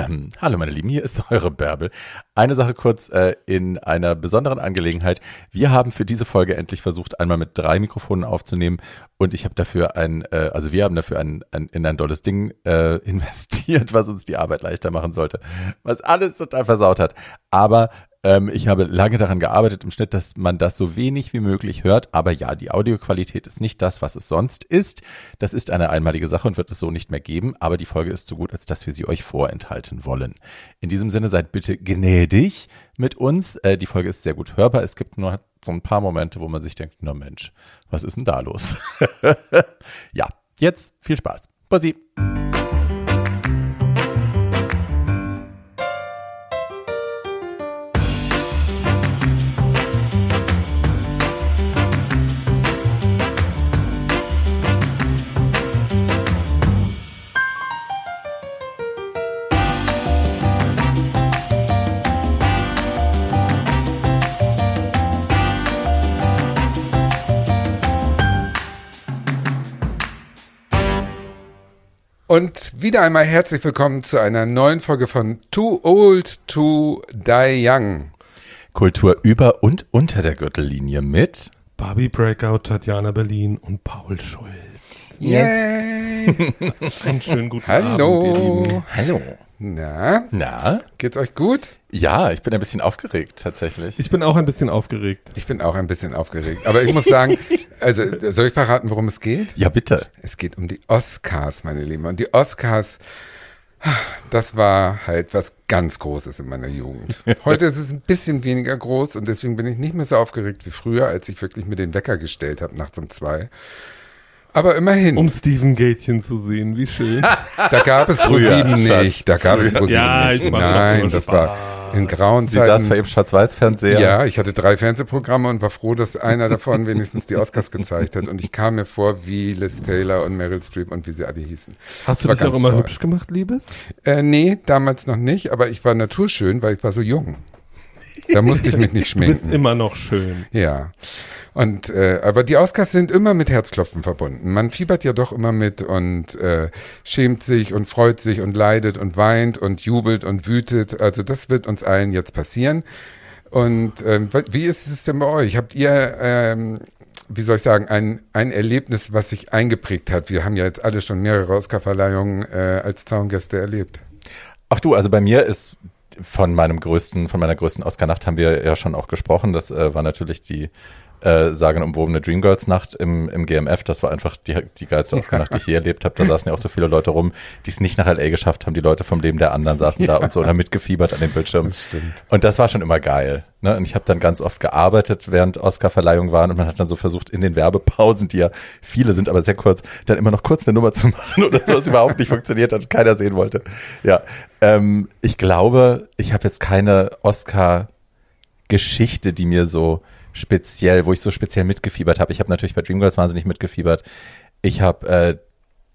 Ähm, hallo meine Lieben, hier ist eure Bärbel. Eine Sache kurz äh, in einer besonderen Angelegenheit. Wir haben für diese Folge endlich versucht, einmal mit drei Mikrofonen aufzunehmen und ich habe dafür ein, äh, also wir haben dafür ein, ein in ein dolles Ding äh, investiert, was uns die Arbeit leichter machen sollte, was alles total versaut hat. Aber ähm, ich habe lange daran gearbeitet im Schnitt, dass man das so wenig wie möglich hört. Aber ja, die Audioqualität ist nicht das, was es sonst ist. Das ist eine einmalige Sache und wird es so nicht mehr geben. Aber die Folge ist so gut, als dass wir sie euch vorenthalten wollen. In diesem Sinne seid bitte gnädig mit uns. Äh, die Folge ist sehr gut hörbar. Es gibt nur so ein paar Momente, wo man sich denkt, na Mensch, was ist denn da los? ja, jetzt viel Spaß. Bussi. Und wieder einmal herzlich willkommen zu einer neuen Folge von Too Old to Die Young. Kultur über und unter der Gürtellinie mit Barbie Breakout, Tatjana Berlin und Paul Schulz. Yay! Einen schönen guten Hallo. Abend, ihr Lieben. Hallo. Na, Na? geht's euch gut? Ja, ich bin ein bisschen aufgeregt tatsächlich. Ich bin auch ein bisschen aufgeregt. Ich bin auch ein bisschen aufgeregt. Aber ich muss sagen, also soll ich verraten, worum es geht? ja, bitte. Es geht um die Oscars, meine Lieben. Und die Oscars, das war halt was ganz Großes in meiner Jugend. Heute ist es ein bisschen weniger groß und deswegen bin ich nicht mehr so aufgeregt wie früher, als ich wirklich mir den Wecker gestellt habe nachts um zwei. Aber immerhin, Um Steven Gätchen zu sehen, wie schön. da gab es ProSieben nicht. Da gab es ProSieben Ja, nicht. Nein, das war in grauen Sie saß vor Zeiten. ihrem Schwarz-Weiß-Fernseher. Ja, ich hatte drei Fernsehprogramme und war froh, dass einer davon wenigstens die Oscars gezeigt hat. Und ich kam mir vor wie Liz Taylor und Meryl Streep und wie sie alle hießen. Hast du war dich auch immer toll. hübsch gemacht, Liebes? Äh, nee, damals noch nicht, aber ich war naturschön, weil ich war so jung. Da musste ich mich nicht Du bist schminken. immer noch schön. Ja. Und äh, aber die Oscars sind immer mit Herzklopfen verbunden. Man fiebert ja doch immer mit und äh, schämt sich und freut sich und leidet und weint und jubelt und wütet. Also das wird uns allen jetzt passieren. Und ähm, wie ist es denn bei euch? Habt ihr ähm, wie soll ich sagen, ein, ein Erlebnis, was sich eingeprägt hat. Wir haben ja jetzt alle schon mehrere Oscar-Verleihungen äh, als Zaungäste erlebt. Ach du, also bei mir ist von meinem größten, von meiner größten Oscar-Nacht haben wir ja schon auch gesprochen. Das äh, war natürlich die äh, sagenumwobene Dreamgirls-Nacht im, im GMF. Das war einfach die, die geilste Oscar-Nacht, die ich je erlebt habe. Da saßen ja auch so viele Leute rum, die es nicht nach L.A. geschafft haben. Die Leute vom Leben der anderen saßen da und so und haben mitgefiebert an dem Bildschirm. Das stimmt. Und das war schon immer geil. Ne? Und ich habe dann ganz oft gearbeitet, während Oscar-Verleihungen waren und man hat dann so versucht, in den Werbepausen, die ja viele sind, aber sehr kurz, dann immer noch kurz eine Nummer zu machen oder so, was überhaupt nicht funktioniert hat und keiner sehen wollte. Ja, ähm, ich glaube, ich habe jetzt keine Oscar-Geschichte, die mir so speziell, wo ich so speziell mitgefiebert habe. Ich habe natürlich bei Dreamgirls wahnsinnig mitgefiebert. Ich habe äh,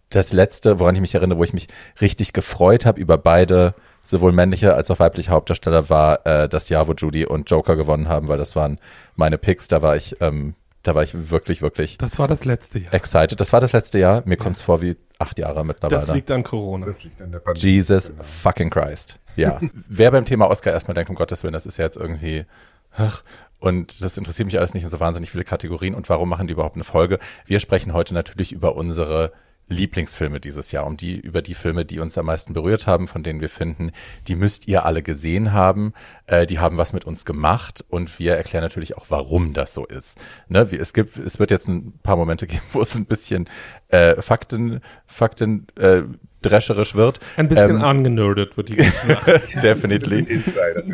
das letzte, woran ich mich erinnere, wo ich mich richtig gefreut habe über beide, sowohl männliche als auch weibliche Hauptdarsteller, war äh, das Jahr, wo Judy und Joker gewonnen haben, weil das waren meine Picks. Da war ich, ähm, da war ich wirklich, wirklich Das war das letzte Jahr. excited. Das war das letzte Jahr. Mir kommt's vor wie acht Jahre Das mittlerweile. liegt an Corona. Das liegt an der Pandemie. Jesus fucking Christ. Ja. Wer beim Thema Oscar erstmal denkt, um Gottes Willen, das ist ja jetzt irgendwie, ach, und das interessiert mich alles nicht in so wahnsinnig viele Kategorien. Und warum machen die überhaupt eine Folge? Wir sprechen heute natürlich über unsere Lieblingsfilme dieses Jahr, um die, über die Filme, die uns am meisten berührt haben, von denen wir finden, die müsst ihr alle gesehen haben, äh, die haben was mit uns gemacht und wir erklären natürlich auch, warum das so ist. Ne? Wie, es gibt, es wird jetzt ein paar Momente geben, wo es ein bisschen äh, Fakten, Fakten äh, drescherisch wird. Ein bisschen Ähm, angenerdet wird die Definitely.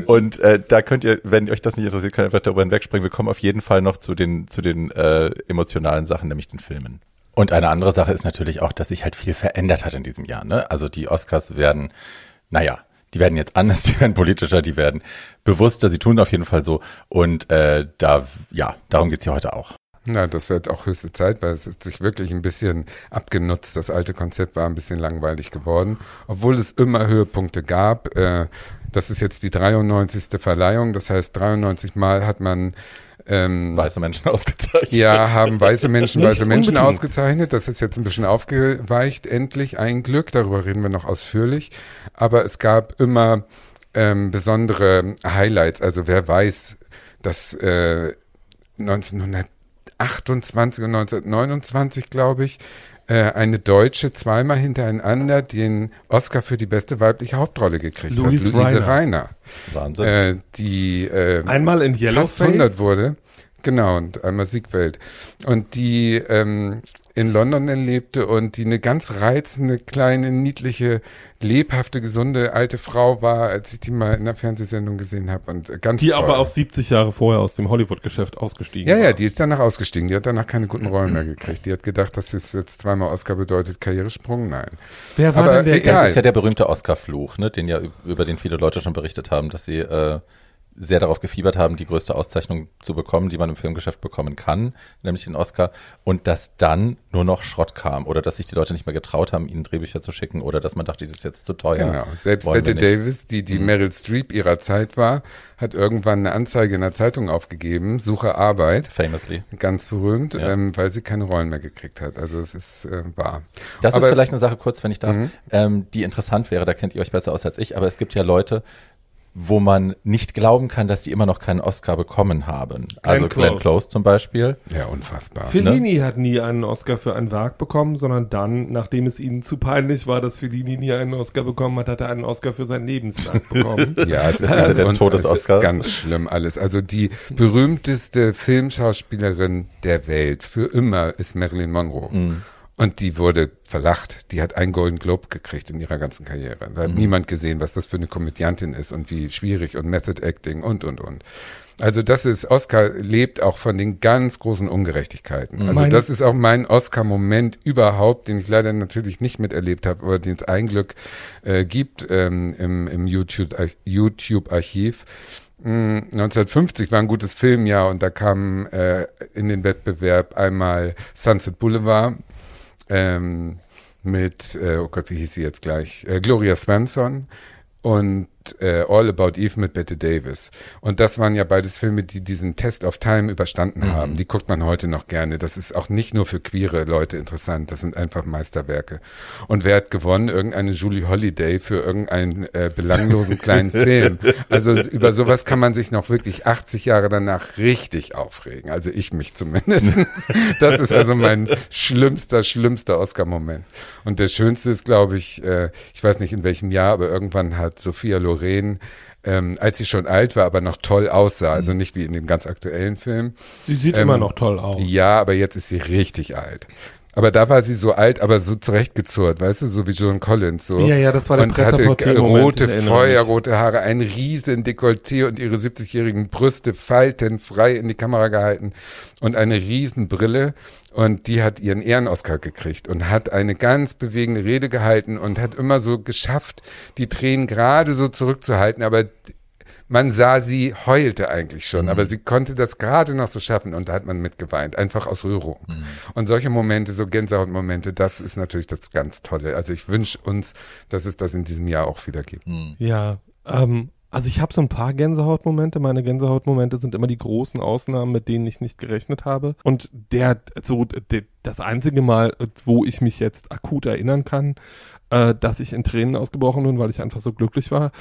Und äh, da könnt ihr, wenn euch das nicht interessiert, könnt ihr einfach darüber hinwegspringen. Wir kommen auf jeden Fall noch zu den, zu den äh, emotionalen Sachen, nämlich den Filmen. Und eine andere Sache ist natürlich auch, dass sich halt viel verändert hat in diesem Jahr. Ne? Also die Oscars werden, naja, die werden jetzt anders, die werden politischer, die werden bewusster, sie tun auf jeden Fall so. Und äh, da, ja, darum geht's hier heute auch. Na, das wird auch höchste Zeit, weil es hat sich wirklich ein bisschen abgenutzt. Das alte Konzept war ein bisschen langweilig geworden, obwohl es immer Höhepunkte gab. Äh, das ist jetzt die 93. Verleihung, das heißt 93 Mal hat man Ähm, Weiße Menschen ausgezeichnet. ja, haben weiße Menschen weiße Menschen unbedingt. ausgezeichnet. Das ist jetzt ein bisschen aufgeweicht, endlich ein Glück. Darüber reden wir noch ausführlich. Aber es gab immer ähm, besondere Highlights. Also wer weiß, dass äh, 1928 und 1929, glaube ich, eine Deutsche zweimal hintereinander den Oscar für die beste weibliche Hauptrolle gekriegt Louise hat. Luise Reiner. Reiner. Wahnsinn. Äh, die äh, Einmal in fast Yellowface. 100 wurde. Genau, und einmal Siegwelt. Und die ähm, in London lebte und die eine ganz reizende, kleine, niedliche, lebhafte, gesunde alte Frau war, als ich die mal in einer Fernsehsendung gesehen habe. Und äh, ganz Die toll. aber auch 70 Jahre vorher aus dem Hollywood-Geschäft ausgestiegen Ja, war. ja, die ist danach ausgestiegen. Die hat danach keine guten Rollen mehr gekriegt. Die hat gedacht, dass es jetzt zweimal Oscar bedeutet, Karrieresprung. Nein. Wer war Aber denn der egal. Das ist ja der berühmte Oscar-Fluch, ne, den ja über den viele Leute schon berichtet haben, dass sie äh, sehr darauf gefiebert haben, die größte Auszeichnung zu bekommen, die man im Filmgeschäft bekommen kann, nämlich den Oscar, und dass dann nur noch Schrott kam oder dass sich die Leute nicht mehr getraut haben, ihnen Drehbücher zu schicken oder dass man dachte, das ist jetzt zu teuer. Genau. Selbst Bette. Davis, die Mhm. die Meryl Streep ihrer Zeit war, hat irgendwann eine Anzeige in der Zeitung aufgegeben, suche Arbeit. Famously. Ganz berühmt, Ja. ähm, weil sie keine Rollen mehr gekriegt hat. Also es ist äh, wahr. Das Aber- ist vielleicht eine Sache, kurz, wenn ich darf, Mhm. ähm, die interessant wäre, da kennt ihr euch besser aus als ich, aber es gibt ja Leute, wo man nicht glauben kann, dass die immer noch keinen Oscar bekommen haben. also Glenn Close. Close zum Beispiel. Ja, unfassbar. Fellini hat nie einen Oscar für ein Werk bekommen, sondern dann, nachdem es ihnen zu peinlich war, dass Fellini nie einen Oscar bekommen hat, hat er einen Oscar für sein Lebenswerk bekommen. Ja, es ist, Das ist ganz, der Todesoscar. ist ganz schlimm alles. Also die berühmteste Filmschauspielerin der Welt für immer ist Marilyn Monroe. Mhm. Und die wurde verlacht. Die hat einen Golden Globe gekriegt in ihrer ganzen Karriere. Da Mhm. hat niemand gesehen, was das für eine Komödiantin ist und wie schwierig und Method Acting und, und, und. Also das ist, Oscar lebt auch von den ganz großen Ungerechtigkeiten. Also Meine- das ist auch mein Oscar-Moment überhaupt, den ich leider natürlich nicht miterlebt habe, aber den es ein Glück äh, gibt ähm, im, im YouTube-Archiv. YouTube -Archiv. Mm, 1950 war ein gutes Filmjahr und da kam äh, in den Wettbewerb einmal Sunset Boulevard ähm, mit, äh, oh Gott, wie hieß sie jetzt gleich? Äh, Gloria Swanson und äh, All About Eve mit Bette Davis. Und das waren ja beides Filme, die diesen Test of Time überstanden Mhm. haben. Die guckt man heute noch gerne. Das ist auch nicht nur für queere Leute interessant. Das sind einfach Meisterwerke. Und wer hat gewonnen? Irgendeine Julie Holiday für irgendeinen äh, belanglosen kleinen Film. Also über sowas kann man sich noch wirklich 80 Jahre danach richtig aufregen. Also ich mich zumindest. Das ist also mein schlimmster, schlimmster Oscar-Moment. Und der schönste ist, glaube ich, äh, ich weiß nicht in welchem Jahr, aber irgendwann hat Sophia Loren, ähm, als sie schon alt war, aber noch toll aussah, also nicht wie in dem ganz aktuellen Film. Sie sieht Ähm, immer noch toll aus. Ja, aber jetzt ist sie richtig alt. Aber da war sie so alt, aber so zurechtgezurrt, weißt du, so wie Joan Collins. So. Ja, ja, das war der Und hatte rote, feuerrote Haare, ein riesen Dekolleté und ihre 70-jährigen Brüste faltenfrei in die Kamera gehalten und eine riesen Brille. Und die hat ihren Ehrenoskar gekriegt und hat eine ganz bewegende Rede gehalten und hat immer so geschafft, die Tränen gerade so zurückzuhalten, aber man sah, sie heulte eigentlich schon, aber sie konnte das gerade noch so schaffen und da hat man mitgeweint, einfach aus Rührung. Und solche Momente, so Gänsehautmomente, das ist natürlich das ganz Tolle. Also ich wünsche uns, dass es das in diesem Jahr auch wieder gibt. Ja, ähm, also ich habe so ein paar Gänsehautmomente. Meine Gänsehautmomente sind immer die großen Ausnahmen, mit denen ich nicht gerechnet habe. Und der, so der, das einzige Mal, wo ich mich jetzt akut erinnern kann, äh, dass ich in Tränen ausgebrochen bin, weil ich einfach so glücklich war,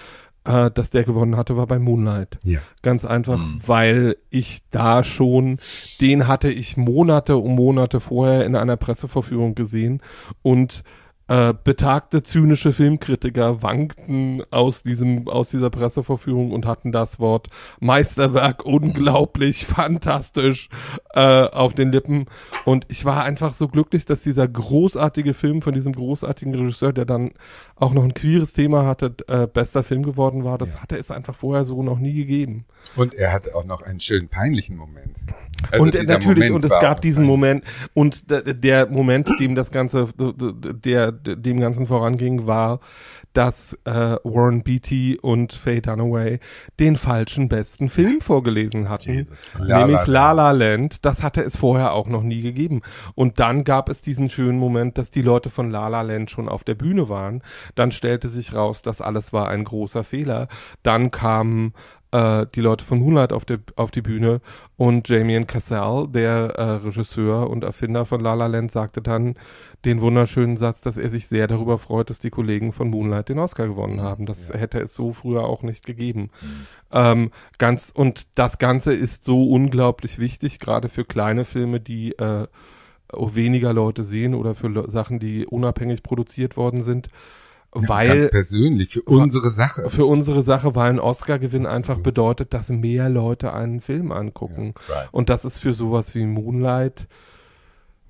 äh, dass der gewonnen hatte, war bei Moonlight. Ja. Ganz einfach, Mhm. weil ich da schon, den hatte ich Monate um Monate vorher in einer Presseverführung gesehen und äh, betagte zynische Filmkritiker wankten aus diesem aus dieser Presseverführung und hatten das Wort Meisterwerk unglaublich fantastisch äh, auf den Lippen und ich war einfach so glücklich, dass dieser großartige Film von diesem großartigen Regisseur, der dann auch noch ein queeres Thema hatte, äh, bester Film geworden war. Das Ja. hatte es einfach vorher so noch nie gegeben. Und er hatte auch noch einen schönen peinlichen Moment. Also und natürlich, Moment und es gab diesen. Moment, und der Moment, dem das Ganze, der, dem Ganzen voranging, war, dass äh, Warren Beatty und Faye Dunaway den falschen besten Film vorgelesen hatten, Jesus. nämlich La La Land. Das hatte es vorher auch noch nie gegeben. Und dann gab es diesen schönen Moment, dass die Leute von La La Land schon auf der Bühne waren. Dann stellte sich raus, dass alles war ein großer Fehler. Dann kamen äh, die Leute von Moonlight auf, der, auf die Bühne und Damien Cassell, der äh, Regisseur und Erfinder von La La Land, sagte dann den wunderschönen Satz, dass er sich sehr darüber freut, dass die Kollegen von Moonlight den Oscar gewonnen haben. Das Ja. hätte es so früher auch nicht gegeben. Ähm, ganz und das Ganze ist so unglaublich wichtig, gerade für kleine Filme, die äh, weniger Leute sehen oder für Le Sachen, die unabhängig produziert worden sind, weil Ganz persönlich, für unsere Sache. für unsere Sache, weil ein Oscar-Gewinn einfach bedeutet, dass mehr Leute einen Film angucken. Right. Und das ist für sowas wie Moonlight,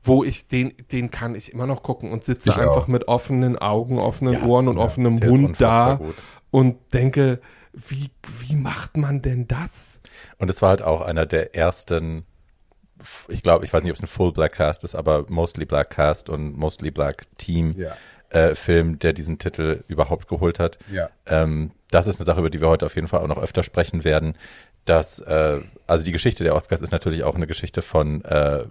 wo ich den, den kann ich immer noch gucken und sitze Ich einfach auch. mit offenen Augen, offenen Ja, Ohren und ja, offenem Mund da gut. und denke, wie, wie macht man denn das? Und es war halt auch einer der ersten, ich glaube, ich weiß nicht, ob es ein Full Black Cast ist, aber Mostly Black Cast und Mostly Black Team Ja. äh, Film, der diesen Titel überhaupt geholt hat. Ja. Ähm, das ist eine Sache, über die wir heute auf jeden Fall auch noch öfter sprechen werden. Dass, äh, also die Geschichte der Oscars ist natürlich auch eine Geschichte von, äh,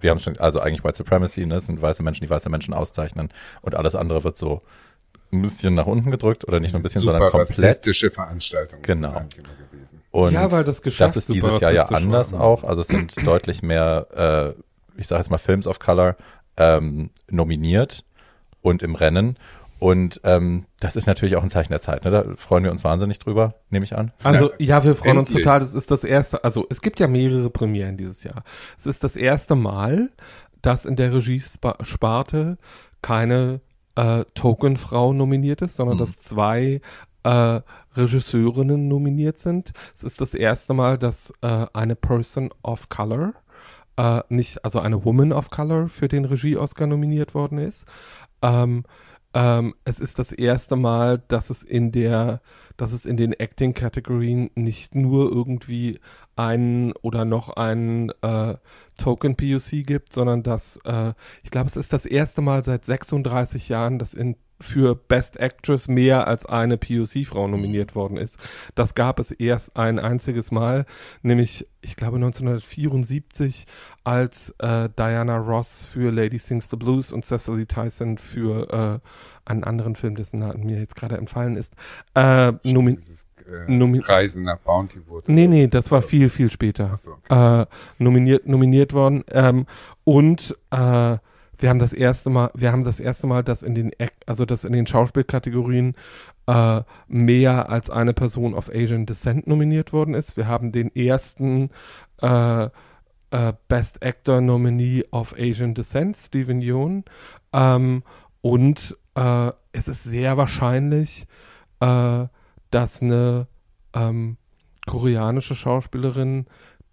wir haben schon, also eigentlich White Supremacy, ne? sind weiße Menschen, die weiße Menschen auszeichnen und alles andere wird so ein bisschen nach unten gedrückt oder nicht nur ein bisschen, Super sondern komplett. rassistische Veranstaltung Genau. ist das immer gewesen. Und Ja, weil das Geschäft das ist dieses Jahr ja anders war. auch. Also es sind deutlich mehr, äh, ich sage jetzt mal Films of Color ähm, nominiert und im Rennen. Und ähm, das ist natürlich auch ein Zeichen der Zeit. Ne? Da freuen wir uns wahnsinnig drüber, nehme ich an. Also ja, wir freuen uns endlich. total. Das ist das erste, also es gibt ja mehrere Premieren dieses Jahr. Es ist das erste Mal, dass in der Regiesparte keine äh, Token-Frau nominiert ist, sondern Mhm. dass zwei äh, Regisseurinnen nominiert sind. Es ist das erste Mal, dass äh, eine Person of Color, äh, nicht, also eine Woman of Color für den Regie-Oscar nominiert worden ist. Ähm, ähm, es ist das erste Mal, dass es in der, dass es in den Acting-Kategorien nicht nur irgendwie einen oder noch einen äh, Token POC gibt, sondern dass, äh, ich glaube, es ist das erste Mal seit 36 Jahren, dass in für Best Actress mehr als eine POC-Frau nominiert worden ist. Das gab es erst ein einziges Mal, nämlich, ich glaube, 1974, als äh, Diana Ross für Lady Sings the Blues und Cecily Tyson für äh, einen anderen Film, dessen Name mir jetzt gerade entfallen ist, äh, nomi äh, Nomi- Reisen nach Bountywood. Nee, nee, das war viel, viel später so. äh, nominiert, nominiert worden. Ähm, und äh, wir haben das erste Mal, wir haben das erste Mal, dass in den, also dass in den Schauspielkategorien äh, mehr als eine Person of Asian Descent nominiert worden ist. Wir haben den ersten äh, äh, Best Actor Nominee of Asian Descent, Stephen Yeun. Ähm, und äh, es ist sehr wahrscheinlich, äh, dass eine ähm, koreanische Schauspielerin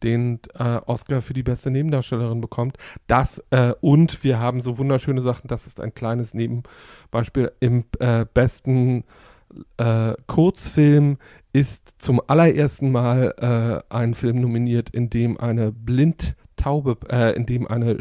den äh, Oscar für die beste Nebendarstellerin bekommt. Das äh, und wir haben so wunderschöne Sachen. Das ist ein kleines Nebenbeispiel. Im äh, besten äh, Kurzfilm ist zum allerersten Mal äh, ein Film nominiert, in dem eine blindtaube, äh, in dem eine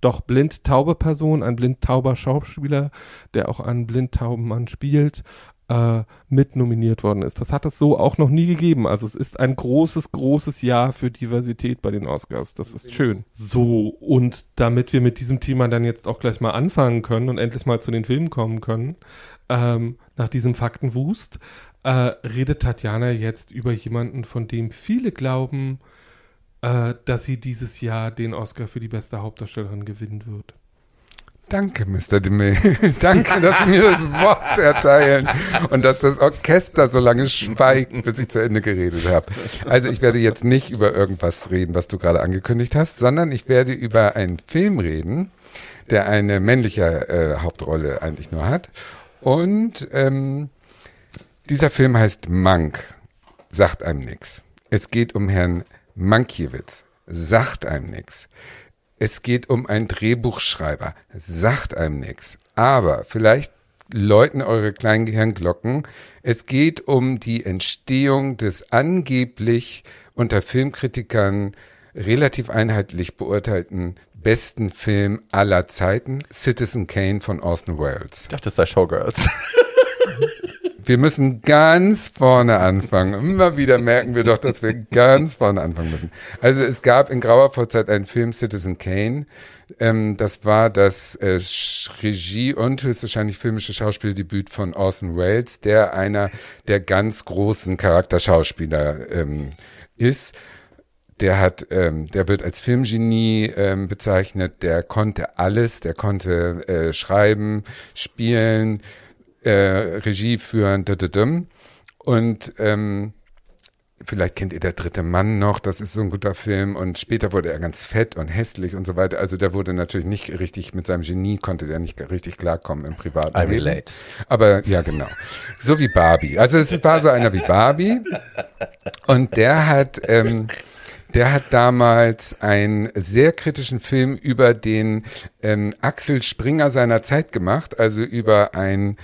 doch blindtaube Person, ein blindtauber Schauspieler, der auch einen blindtauben Mann spielt, äh, mit nominiert worden ist. Das hat es so auch noch nie gegeben. Also es ist ein großes, großes Jahr für Diversität bei den Oscars. Das ist schön. So, und damit wir mit diesem Thema dann jetzt auch gleich mal anfangen können und endlich mal zu den Filmen kommen können, ähm, nach diesem Faktenwust, äh, redet Tatjana jetzt über jemanden, von dem viele glauben, äh, dass sie dieses Jahr den Oscar für die beste Hauptdarstellerin gewinnen wird. Danke, Mr. DeMille. Danke, dass Sie mir das Wort erteilen und dass das Orchester so lange schweigt, bis ich zu Ende geredet habe. Also ich werde jetzt nicht über irgendwas reden, was du gerade angekündigt hast, sondern ich werde über einen Film reden, der eine männliche äh, Hauptrolle eigentlich nur hat. Und ähm, dieser Film heißt Mank, sagt einem nix. Es geht um Herrn Mankiewicz, sagt einem nix. Es geht um einen Drehbuchschreiber, sagt einem nix. Aber vielleicht läuten eure kleinen Gehirnglocken. Es geht um die Entstehung des angeblich unter Filmkritikern relativ einheitlich beurteilten besten Film aller Zeiten, Citizen Kane von Orson Welles. Ich dachte, das sei Showgirls. Wir müssen ganz vorne anfangen. Immer wieder merken wir doch, dass wir ganz vorne anfangen müssen. Also es gab in grauer Vorzeit einen Film Citizen Kane. Ähm, das war das äh, Regie- und höchstwahrscheinlich filmische Schauspieldebüt von Orson Welles, der einer der ganz großen Charakterschauspieler ähm, ist. Der hat, ähm, der wird als Filmgenie ähm, bezeichnet. Der konnte alles. Der konnte äh, schreiben, spielen, äh, Regie führen. Und ähm, vielleicht kennt ihr der dritte Mann noch. Das ist so ein guter Film. Und später wurde er ganz fett und hässlich und so weiter. Also der wurde natürlich nicht richtig mit seinem Genie konnte der nicht richtig klarkommen im privaten I Leben. relate. Aber ja, genau. So wie Barbie. Also es war so einer wie Barbie. Und der hat, ähm, der hat damals einen sehr kritischen Film über den ähm, Axel Springer seiner Zeit gemacht, also über ein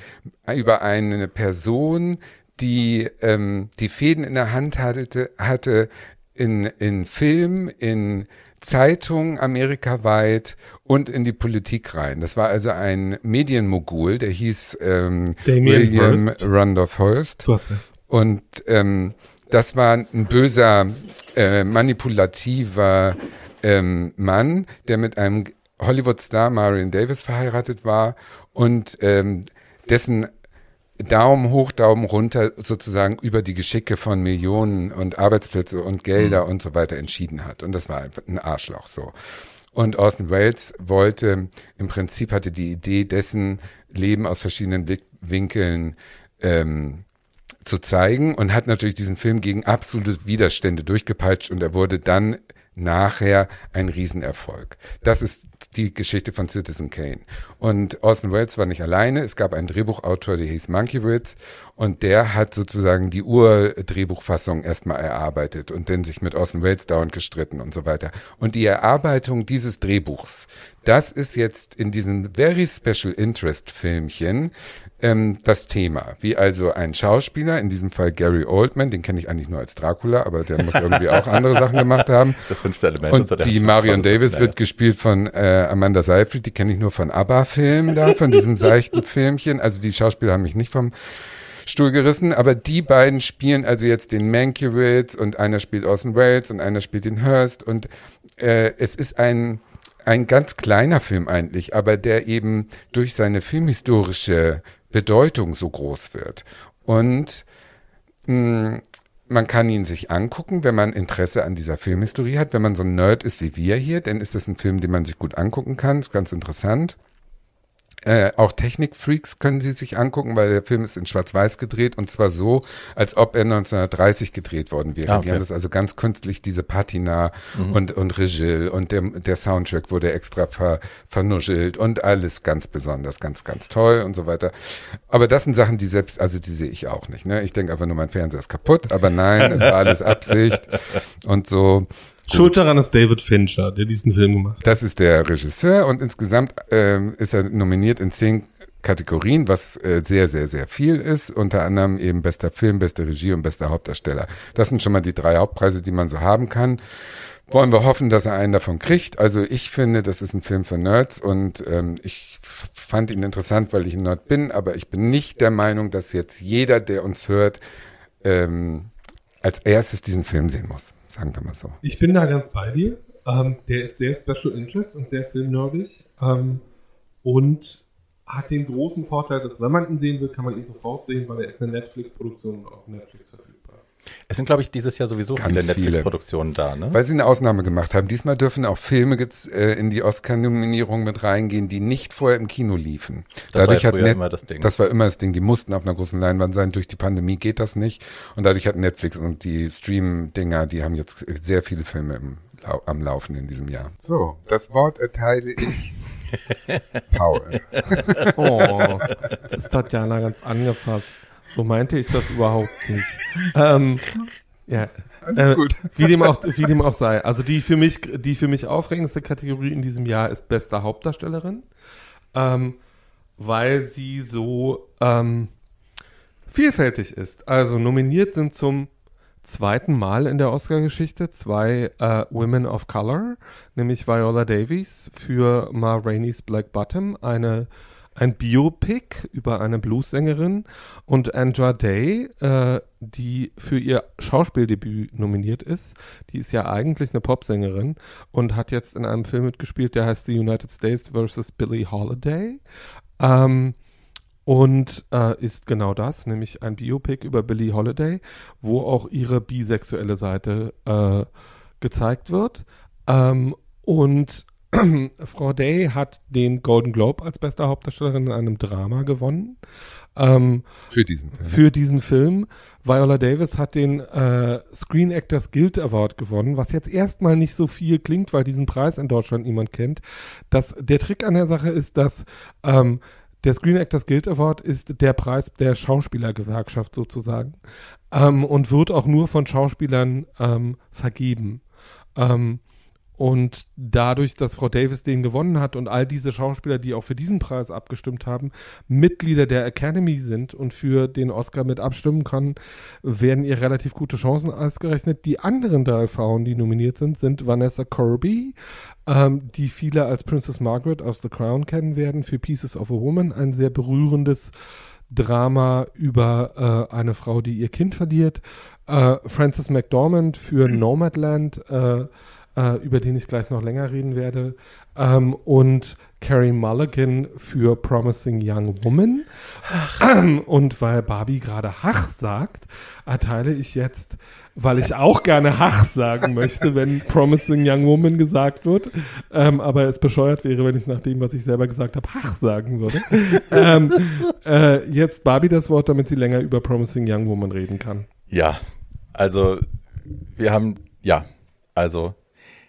über eine Person, die ähm, die Fäden in der Hand hatte, hatte in in Film, in Zeitung amerikaweit und in die Politik rein. Das war also ein Medienmogul, der hieß ähm, William. Randolph Hearst. Du hast recht. Und ähm, das war ein böser, äh, manipulativer ähm, Mann, der mit einem Hollywood-Star Marion Davis verheiratet war und ähm, dessen Daumen hoch, Daumen runter sozusagen über die Geschicke von Millionen und Arbeitsplätze und Gelder und so weiter entschieden hat. Und das war ein Arschloch so. Und Orson Welles wollte, im Prinzip hatte die Idee, dessen Leben aus verschiedenen Blickwinkeln ähm, zu zeigen und hat natürlich diesen Film gegen absolute Widerstände durchgepeitscht und er wurde dann nachher ein Riesenerfolg. Das ist die Geschichte von Citizen Kane. Und Orson Welles war nicht alleine. Es gab einen Drehbuchautor, der hieß Mankiewicz und der hat sozusagen die Urdrehbuchfassung erstmal erarbeitet und dann sich mit Orson Welles dauernd gestritten und so weiter. Und die Erarbeitung dieses Drehbuchs, das ist jetzt in diesem Very Special Interest Filmchen ähm, das Thema. Wie also ein Schauspieler, in diesem Fall Gary Oldman, den kenne ich eigentlich nur als Dracula, aber der muss irgendwie auch andere Sachen gemacht haben. Das fünfte Element. Und so, die Marion Davis naja. wird gespielt von äh, Amanda Seyfried, die kenne ich nur von ABBA-Filmen da, von diesem seichten Filmchen. Also die Schauspieler haben mich nicht vom Stuhl gerissen, aber die beiden spielen also jetzt den Mankiewicz und einer spielt Orson Welles und einer spielt den Hurst und äh, es ist ein ein ganz kleiner Film eigentlich, aber der eben durch seine filmhistorische Bedeutung so groß wird. Und mh, man kann ihn sich angucken, wenn man Interesse an dieser Filmhistorie hat. Wenn man so ein Nerd ist wie wir hier, dann ist das ein Film, den man sich gut angucken kann. Ist ganz interessant. Äh, auch Technikfreaks können sie sich angucken, weil der Film ist in Schwarz-Weiß gedreht und zwar so, als ob er 1930 gedreht worden wäre. Ah, okay. Die haben das also ganz künstlich, diese Patina und, und Regil und der, der Soundtrack wurde extra ver, vernuschelt und alles ganz besonders, ganz, ganz toll und so weiter. Aber das sind Sachen, die selbst, also die sehe ich auch nicht. Ne? Ich denke einfach nur, mein Fernseher ist kaputt, aber nein, es war alles Absicht und so. Schuld daran ist David Fincher, der diesen Film gemacht hat. Das ist der Regisseur und insgesamt ähm, ist er nominiert in zehn Kategorien, was äh, sehr, sehr, sehr viel ist. Unter anderem eben bester Film, beste Regie und bester Hauptdarsteller. Das sind schon mal die drei Hauptpreise, die man so haben kann. Wollen wir hoffen, dass er einen davon kriegt. Also ich finde, das ist ein Film für Nerds und ähm, ich fand ihn interessant, weil ich ein Nerd bin, aber ich bin nicht der Meinung, dass jetzt jeder, der uns hört, ähm, als erstes diesen Film sehen muss. Sagen wir mal so. Ich bin da ganz bei dir. Ähm, der ist sehr Special Interest und sehr filmnerdig. Ähm, und hat den großen Vorteil, dass wenn man ihn sehen will, kann man ihn sofort sehen, weil er ist eine Netflix-Produktion auf Netflix verfügbar. Es sind, glaube ich, dieses Jahr sowieso Ganz viele. Netflix-Produktionen da, ne? Weil sie eine Ausnahme gemacht haben. Diesmal dürfen auch Filme jetzt, äh, in die Oscar-Nominierung mit reingehen, die nicht vorher im Kino liefen. Das war ja hat immer das Ding. Das war immer das Ding. Die mussten auf einer großen Leinwand sein. Durch die Pandemie geht das nicht. Und dadurch hat Netflix und die Stream-Dinger, die haben jetzt sehr viele Filme im, am Laufen in diesem Jahr. So, das Wort erteile ich Paul. Oh, das ist Tatjana ganz angefasst. So meinte ich das überhaupt nicht. Ähm, ja, Alles äh, gut. Wie dem, auch, wie dem auch sei. Also die für mich, die für mich aufregendste Kategorie in diesem Jahr ist beste Hauptdarstellerin, ähm, weil sie so ähm, vielfältig ist. Also nominiert sind zum zweiten Mal in der Oscar-Geschichte zwei äh, Women of Color, nämlich Viola Davis für Ma Rainey's Black Bottom, eine ein Biopic über eine Bluessängerin und Andra Day, äh, die für ihr Schauspieldebüt nominiert ist. Die ist ja eigentlich eine Popsängerin und hat jetzt in einem Film mitgespielt, der heißt The United States vs. Billie Holiday. Ähm, und äh, ist genau das, nämlich ein Biopic über Billie Holiday, wo auch ihre bisexuelle Seite äh, gezeigt wird. Ähm, und Frau Day hat den Golden Globe als beste Hauptdarstellerin in einem Drama gewonnen. Ähm, für diesen Film. Für diesen Film. Viola Davis hat den äh, Screen Actors Guild Award gewonnen, was jetzt erstmal nicht so viel klingt, weil diesen Preis in Deutschland niemand kennt. Das, der Trick an der Sache ist, dass ähm, der Screen Actors Guild Award ist der Preis der Schauspielergewerkschaft sozusagen ähm, und wird auch nur von Schauspielern ähm, vergeben. Ähm, und dadurch, dass Frau Davis den gewonnen hat und all diese Schauspieler, die auch für diesen Preis abgestimmt haben, Mitglieder der Academy sind und für den Oscar mit abstimmen können, werden ihr relativ gute Chancen ausgerechnet. Die anderen drei Frauen, die nominiert sind, sind Vanessa Kirby, ähm, die viele als Princess Margaret aus The Crown kennen werden, für Pieces of a Woman, ein sehr berührendes Drama über äh, eine Frau, die ihr Kind verliert. Äh, Frances McDormand für Nomadland, äh, äh, über den ich gleich noch länger reden werde, ähm, und Carrie Mulligan für Promising Young Woman. Und weil Barbie gerade Hach sagt, erteile ich jetzt, weil ich auch gerne Hach sagen möchte, wenn Promising Young Woman gesagt wird, ähm, aber es bescheuert wäre, wenn ich nach dem, was ich selber gesagt habe, Hach sagen würde. ähm, äh, jetzt Barbie das Wort, damit sie länger über Promising Young Woman reden kann. Ja, also wir haben, ja, also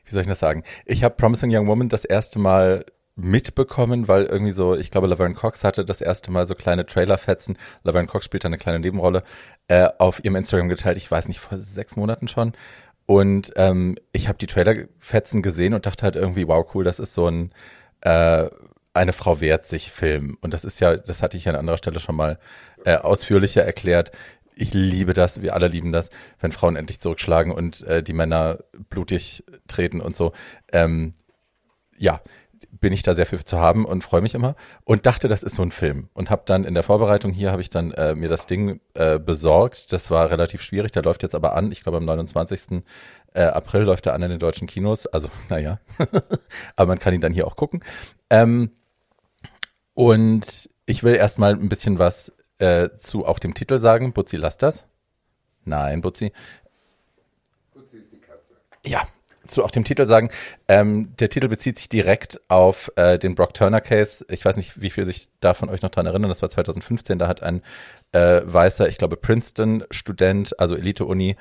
wie soll ich das sagen? Ich habe Promising Young Woman das erste Mal mitbekommen, weil irgendwie so, ich glaube, Laverne Cox hatte das erste Mal so kleine Trailerfetzen. Laverne Cox spielt da eine kleine Nebenrolle äh, auf ihrem Instagram geteilt. Ich weiß nicht, vor sechs Monaten schon. Und ähm, ich habe die Trailerfetzen gesehen und dachte halt irgendwie, wow, cool, das ist so ein äh, eine Frau wehrt sich Film. Und das ist ja, das hatte ich an anderer Stelle schon mal äh, ausführlicher erklärt, ich liebe das, wir alle lieben das, wenn Frauen endlich zurückschlagen und äh, die Männer blutig treten und so. Ähm, ja, bin ich da sehr viel zu haben und freue mich immer und dachte, das ist so ein Film und habe dann in der Vorbereitung hier habe ich dann äh, mir das Ding äh, besorgt. Das war relativ schwierig, der läuft jetzt aber an. Ich glaube am 29. Äh, April läuft er an in den deutschen Kinos. Also naja, aber man kann ihn dann hier auch gucken. Ähm, und ich will erstmal ein bisschen was äh, zu auch dem Titel sagen. Butzi, lass das. Nein, Butzi. Butzi ist die Katze. Ja, zu auch dem Titel sagen. Ähm, der Titel bezieht sich direkt auf äh, den Brock Turner Case. Ich weiß nicht, wie viel sich da von euch noch dran erinnern. Das war 2015. Da hat ein äh, weißer, ich glaube Princeton-Student, also Elite-Uni,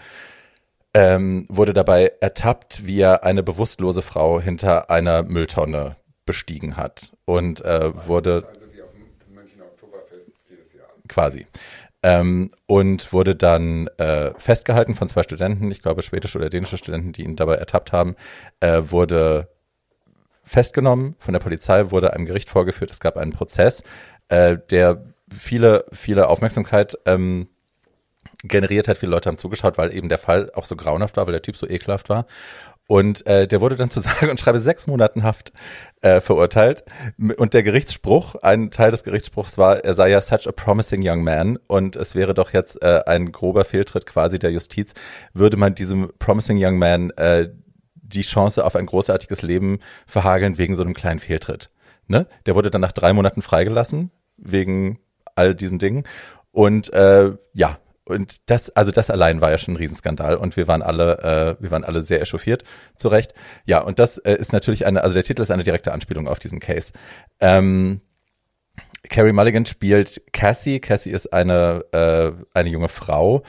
ähm, wurde dabei ertappt, wie er eine bewusstlose Frau hinter einer Mülltonne bestiegen hat und äh, wurde also quasi. Ähm, und wurde dann äh, festgehalten von zwei Studenten, ich glaube schwedische oder dänische Studenten, die ihn dabei ertappt haben, äh, wurde festgenommen von der Polizei, wurde einem Gericht vorgeführt. Es gab einen Prozess, äh, der viele, viele Aufmerksamkeit ähm, generiert hat. Viele Leute haben zugeschaut, weil eben der Fall auch so grauenhaft war, weil der Typ so ekelhaft war. Und äh, der wurde dann zu sage und schreibe sechs Monaten Haft äh, verurteilt. Und der Gerichtsspruch, ein Teil des Gerichtsspruchs war, er sei ja such a promising young man und es wäre doch jetzt äh, ein grober Fehltritt quasi der Justiz, würde man diesem promising young man äh, die Chance auf ein großartiges Leben verhageln wegen so einem kleinen Fehltritt. Ne? Der wurde dann nach drei Monaten freigelassen wegen all diesen Dingen. Und äh, ja, und das, also das allein war ja schon ein Riesenskandal und wir waren alle, äh, wir waren alle sehr echauffiert, zu Recht. Ja, und das äh, ist natürlich eine, also der Titel ist eine direkte Anspielung auf diesen Case. Ähm, Carrie Mulligan spielt Cassie. Cassie ist eine, äh, eine junge Frau,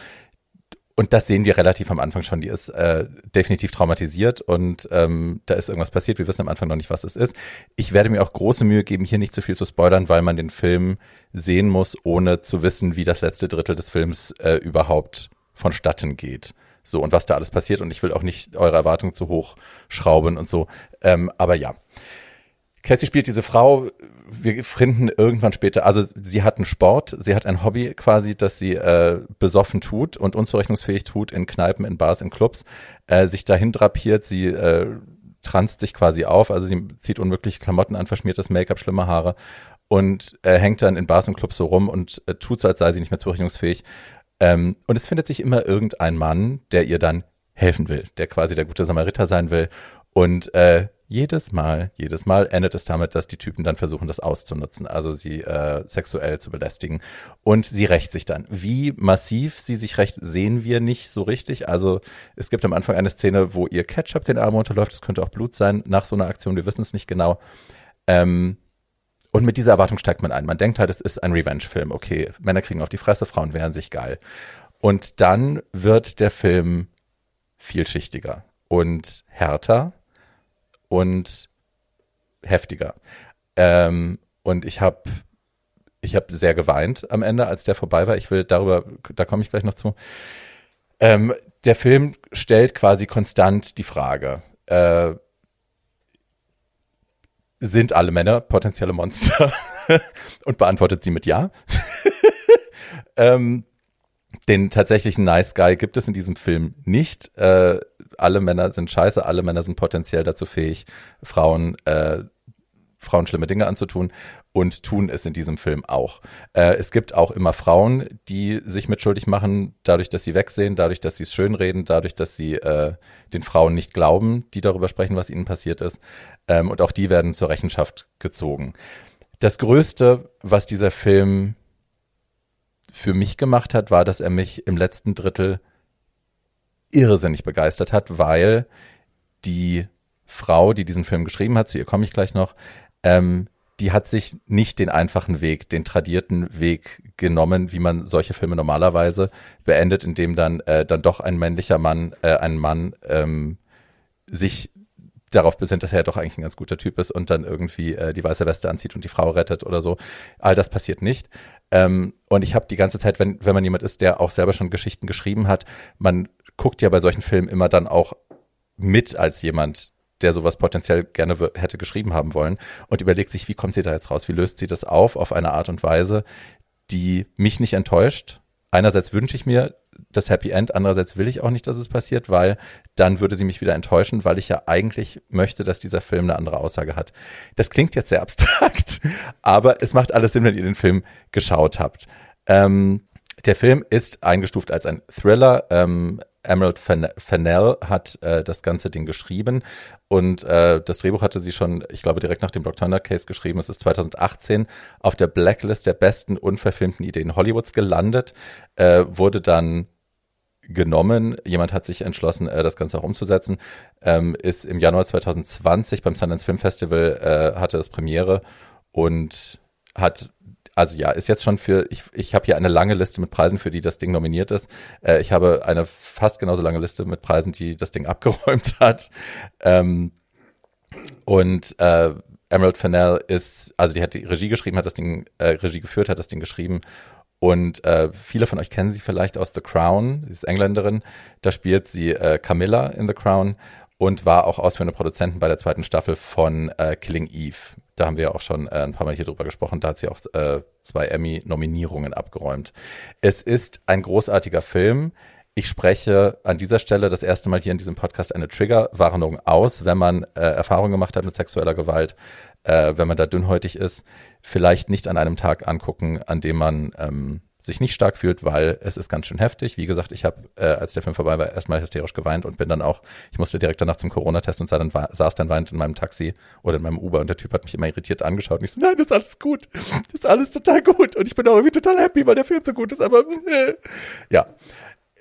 und das sehen wir relativ am Anfang schon. Die ist äh, definitiv traumatisiert und ähm, da ist irgendwas passiert. Wir wissen am Anfang noch nicht, was es ist. Ich werde mir auch große Mühe geben, hier nicht zu viel zu spoilern, weil man den Film sehen muss, ohne zu wissen, wie das letzte Drittel des Films äh, überhaupt vonstatten geht. So, und was da alles passiert. Und ich will auch nicht eure Erwartungen zu hoch schrauben und so. Ähm, aber ja. Cassie spielt diese Frau, wir finden irgendwann später, also sie hat einen Sport, sie hat ein Hobby quasi, das sie äh, besoffen tut und unzurechnungsfähig tut in Kneipen, in Bars, in Clubs, äh, sich dahin drapiert, sie äh, transt sich quasi auf, also sie zieht unmögliche Klamotten an, verschmiertes Make-up, schlimme Haare und äh, hängt dann in Bars und Clubs so rum und äh, tut so, als sei sie nicht mehr zurechnungsfähig. Ähm, und es findet sich immer irgendein Mann, der ihr dann helfen will, der quasi der gute Samariter sein will. Und äh, jedes Mal, jedes Mal endet es damit, dass die Typen dann versuchen, das auszunutzen, also sie äh, sexuell zu belästigen. Und sie rächt sich dann. Wie massiv sie sich rächt, sehen wir nicht so richtig. Also es gibt am Anfang eine Szene, wo ihr Ketchup den Arm runterläuft. Es könnte auch Blut sein nach so einer Aktion. Wir wissen es nicht genau. Ähm, und mit dieser Erwartung steigt man ein. Man denkt halt, es ist ein Revenge-Film. Okay, Männer kriegen auf die Fresse, Frauen wehren sich geil. Und dann wird der Film vielschichtiger und härter und heftiger. Ähm, und ich habe ich habe sehr geweint am Ende, als der vorbei war. Ich will darüber, da komme ich gleich noch zu. Ähm, der Film stellt quasi konstant die Frage, äh, sind alle Männer potenzielle Monster? und beantwortet sie mit Ja. ähm, den tatsächlichen Nice Guy gibt es in diesem Film nicht. Äh, alle Männer sind scheiße, alle Männer sind potenziell dazu fähig, Frauen, äh, Frauen schlimme Dinge anzutun und tun es in diesem Film auch. Äh, es gibt auch immer Frauen, die sich mitschuldig machen, dadurch, dass sie wegsehen, dadurch, dass sie es schönreden, dadurch, dass sie äh, den Frauen nicht glauben, die darüber sprechen, was ihnen passiert ist. Ähm, und auch die werden zur Rechenschaft gezogen. Das Größte, was dieser Film für mich gemacht hat, war, dass er mich im letzten Drittel irrsinnig begeistert hat, weil die Frau, die diesen Film geschrieben hat, zu ihr komme ich gleich noch, ähm, die hat sich nicht den einfachen Weg, den tradierten Weg genommen, wie man solche Filme normalerweise beendet, indem dann äh, dann doch ein männlicher Mann, äh, ein Mann ähm, sich darauf besinnt, dass er ja doch eigentlich ein ganz guter Typ ist und dann irgendwie äh, die weiße Weste anzieht und die Frau rettet oder so. All das passiert nicht. Ähm, und ich habe die ganze Zeit, wenn, wenn man jemand ist, der auch selber schon Geschichten geschrieben hat, man guckt ja bei solchen Filmen immer dann auch mit als jemand, der sowas potenziell gerne hätte geschrieben haben wollen und überlegt sich, wie kommt sie da jetzt raus? Wie löst sie das auf auf eine Art und Weise, die mich nicht enttäuscht? Einerseits wünsche ich mir das Happy End, andererseits will ich auch nicht, dass es passiert, weil dann würde sie mich wieder enttäuschen, weil ich ja eigentlich möchte, dass dieser Film eine andere Aussage hat. Das klingt jetzt sehr abstrakt, aber es macht alles Sinn, wenn ihr den Film geschaut habt. Ähm, der Film ist eingestuft als ein Thriller. Ähm, Emerald Fennell hat äh, das ganze Ding geschrieben und äh, das Drehbuch hatte sie schon, ich glaube, direkt nach dem Block Thunder Case geschrieben. Es ist 2018 auf der Blacklist der besten unverfilmten Ideen Hollywoods gelandet, äh, wurde dann genommen. Jemand hat sich entschlossen, äh, das Ganze auch umzusetzen. Ähm, ist im Januar 2020 beim Sundance Film Festival äh, hatte es Premiere und hat also ja, ist jetzt schon für, ich, ich habe hier eine lange Liste mit Preisen, für die das Ding nominiert ist. Äh, ich habe eine fast genauso lange Liste mit Preisen, die das Ding abgeräumt hat. Ähm, und äh, Emerald Fennell ist, also die hat die Regie geschrieben, hat das Ding, äh, Regie geführt, hat das Ding geschrieben. Und äh, viele von euch kennen sie vielleicht aus The Crown, sie ist Engländerin. Da spielt sie äh, Camilla in The Crown und war auch ausführende Produzentin bei der zweiten Staffel von äh, Killing Eve. Da haben wir ja auch schon äh, ein paar Mal hier drüber gesprochen. Da hat sie auch äh, zwei Emmy-Nominierungen abgeräumt. Es ist ein großartiger Film. Ich spreche an dieser Stelle das erste Mal hier in diesem Podcast eine Triggerwarnung aus, wenn man äh, Erfahrung gemacht hat mit sexueller Gewalt, äh, wenn man da dünnhäutig ist, vielleicht nicht an einem Tag angucken, an dem man ähm, sich nicht stark fühlt, weil es ist ganz schön heftig. Wie gesagt, ich habe, äh, als der Film vorbei war, erstmal hysterisch geweint und bin dann auch, ich musste direkt danach zum Corona-Test und dann, saß dann weinend in meinem Taxi oder in meinem Uber und der Typ hat mich immer irritiert angeschaut und ich so, nein, das ist alles gut. Das ist alles total gut und ich bin auch irgendwie total happy, weil der Film so gut ist, aber äh, ja.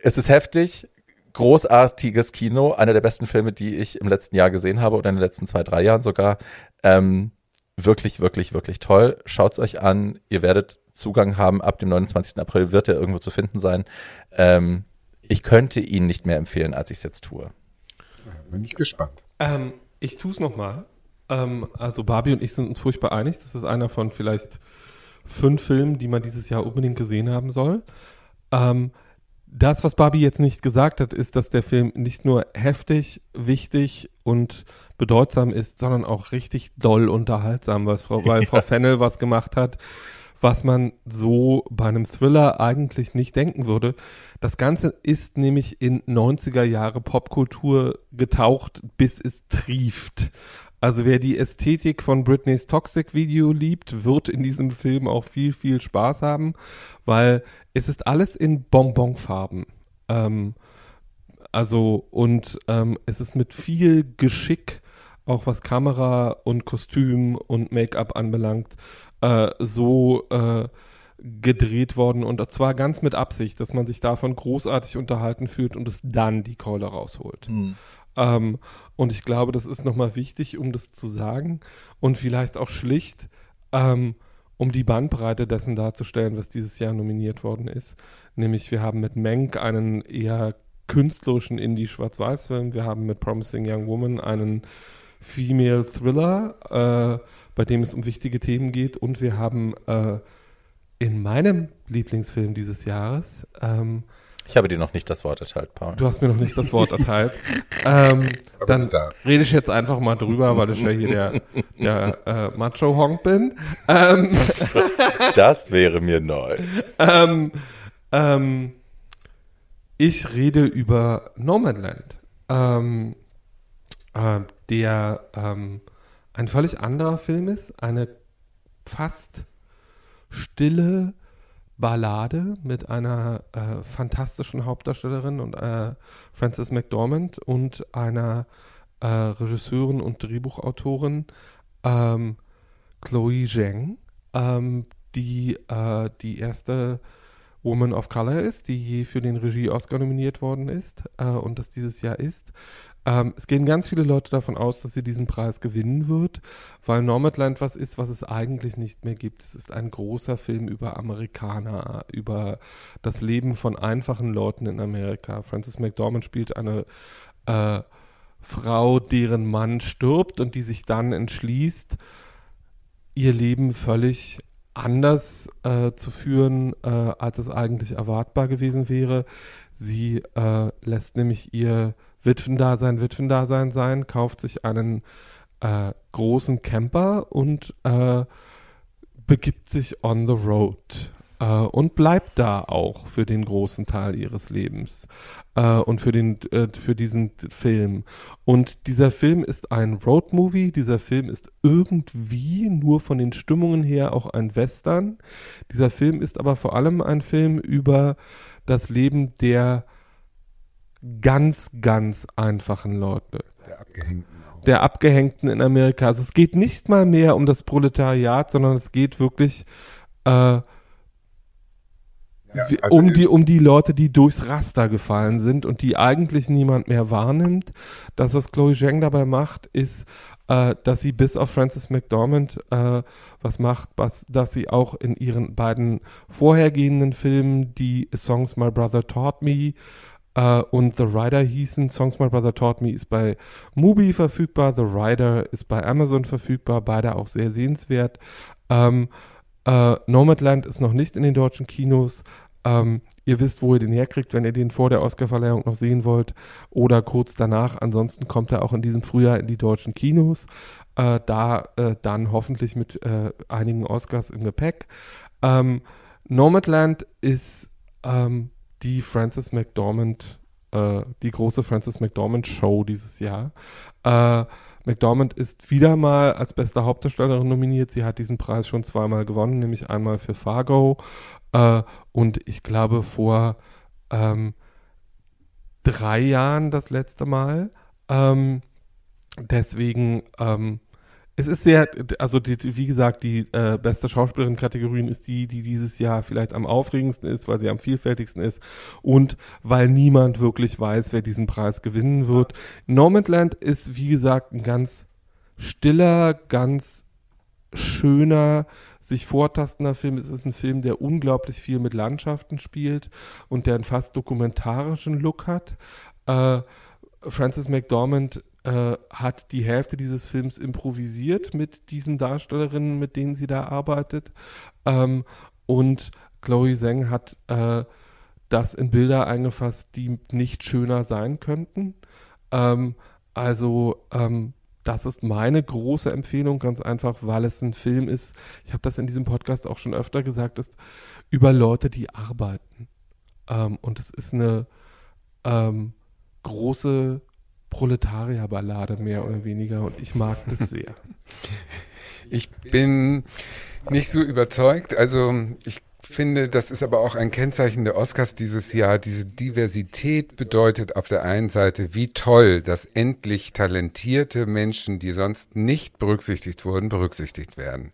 Es ist heftig, großartiges Kino, einer der besten Filme, die ich im letzten Jahr gesehen habe oder in den letzten zwei, drei Jahren sogar. Ähm, wirklich, wirklich, wirklich toll. Schaut's euch an. Ihr werdet Zugang haben. Ab dem 29. April wird er irgendwo zu finden sein. Ähm, ich könnte ihn nicht mehr empfehlen, als ich es jetzt tue. Bin ich gespannt. Ähm, ich tue es nochmal. Ähm, also Barbie und ich sind uns furchtbar einig. Das ist einer von vielleicht fünf Filmen, die man dieses Jahr unbedingt gesehen haben soll. Ähm, das, was Barbie jetzt nicht gesagt hat, ist, dass der Film nicht nur heftig, wichtig und bedeutsam ist, sondern auch richtig doll unterhaltsam, was Frau, weil Frau Fennel was gemacht hat, was man so bei einem Thriller eigentlich nicht denken würde. Das Ganze ist nämlich in 90er Jahre Popkultur getaucht, bis es trieft. Also wer die Ästhetik von Britneys Toxic Video liebt, wird in diesem Film auch viel, viel Spaß haben, weil es ist alles in Bonbonfarben. Ähm, also und ähm, es ist mit viel Geschick, auch was Kamera und Kostüm und Make-up anbelangt, äh, so äh, gedreht worden und zwar ganz mit Absicht, dass man sich davon großartig unterhalten fühlt und es dann die Keule rausholt. Mhm. Ähm, und ich glaube, das ist nochmal wichtig, um das zu sagen und vielleicht auch schlicht, ähm, um die Bandbreite dessen darzustellen, was dieses Jahr nominiert worden ist. Nämlich wir haben mit Menk einen eher künstlerischen Indie-Schwarz-Weiß-Film, wir haben mit Promising Young Woman einen Female Thriller, äh, bei dem es um wichtige Themen geht und wir haben äh, in meinem Lieblingsfilm dieses Jahres ähm, ich habe dir noch nicht das Wort erteilt, Paul. Du hast mir noch nicht das Wort erteilt. ähm, dann rede ich jetzt einfach mal drüber, weil ich ja hier der, der äh, Macho-Honk bin. Ähm, das wäre mir neu. Ähm, ähm, ich rede über Nomadland, ähm, äh, der ähm, ein völlig anderer Film ist, eine fast stille, Ballade mit einer äh, fantastischen Hauptdarstellerin und äh, Frances McDormand und einer äh, Regisseurin und Drehbuchautorin ähm, Chloe Zheng, ähm, die äh, die erste Woman of Color ist, die für den Regie-Oscar nominiert worden ist äh, und das dieses Jahr ist. Ähm, es gehen ganz viele Leute davon aus, dass sie diesen Preis gewinnen wird, weil Nomadland was ist, was es eigentlich nicht mehr gibt. Es ist ein großer Film über Amerikaner, über das Leben von einfachen Leuten in Amerika. Frances McDormand spielt eine äh, Frau, deren Mann stirbt und die sich dann entschließt, ihr Leben völlig anders äh, zu führen, äh, als es eigentlich erwartbar gewesen wäre. Sie äh, lässt nämlich ihr Witwendasein, Witwendasein sein, kauft sich einen äh, großen Camper und äh, begibt sich on the road äh, und bleibt da auch für den großen Teil ihres Lebens äh, und für, den, äh, für diesen Film. Und dieser Film ist ein Roadmovie, dieser Film ist irgendwie nur von den Stimmungen her auch ein Western. Dieser Film ist aber vor allem ein Film über das Leben der ganz, ganz einfachen Leute. Der Abgehängten. Der Abgehängten in Amerika. Also es geht nicht mal mehr um das Proletariat, sondern es geht wirklich äh, ja, also um, die, um die Leute, die durchs Raster gefallen sind und die eigentlich niemand mehr wahrnimmt. Das, was Chloe Zhang dabei macht, ist, äh, dass sie bis auf Frances McDormand äh, was macht, was, dass sie auch in ihren beiden vorhergehenden Filmen, die Songs My Brother Taught Me Uh, und The Rider hießen. Songs My Brother Taught Me ist bei Mubi verfügbar, The Rider ist bei Amazon verfügbar, beide auch sehr sehenswert. Ähm, uh, Nomadland ist noch nicht in den deutschen Kinos. Ähm, ihr wisst, wo ihr den herkriegt, wenn ihr den vor der Oscarverleihung noch sehen wollt oder kurz danach. Ansonsten kommt er auch in diesem Frühjahr in die deutschen Kinos. Äh, da äh, dann hoffentlich mit äh, einigen Oscars im Gepäck. Ähm, Nomadland ist ähm, die Frances McDormand, äh, die große Frances McDormand Show dieses Jahr. McDormand ist wieder mal als beste Hauptdarstellerin nominiert. Sie hat diesen Preis schon zweimal gewonnen, nämlich einmal für Fargo äh, und ich glaube vor ähm, drei Jahren das letzte Mal. Ähm, deswegen ähm, es ist sehr, also die, wie gesagt, die äh, beste Schauspielerin-Kategorien ist die, die dieses Jahr vielleicht am aufregendsten ist, weil sie am vielfältigsten ist und weil niemand wirklich weiß, wer diesen Preis gewinnen wird. Nomadland ist, wie gesagt, ein ganz stiller, ganz schöner, sich vortastender Film. Es ist ein Film, der unglaublich viel mit Landschaften spielt und der einen fast dokumentarischen Look hat. Äh, Frances McDormand äh, hat die Hälfte dieses Films improvisiert mit diesen Darstellerinnen, mit denen sie da arbeitet. Ähm, und Chloe Zhang hat äh, das in Bilder eingefasst, die nicht schöner sein könnten. Ähm, also ähm, das ist meine große Empfehlung, ganz einfach, weil es ein Film ist. Ich habe das in diesem Podcast auch schon öfter gesagt, ist über Leute, die arbeiten. Ähm, und es ist eine ähm, große Proletarierballade mehr oder weniger und ich mag das sehr. Ich bin nicht so überzeugt. Also ich finde, das ist aber auch ein Kennzeichen der Oscars dieses Jahr. Diese Diversität bedeutet auf der einen Seite, wie toll, dass endlich talentierte Menschen, die sonst nicht berücksichtigt wurden, berücksichtigt werden.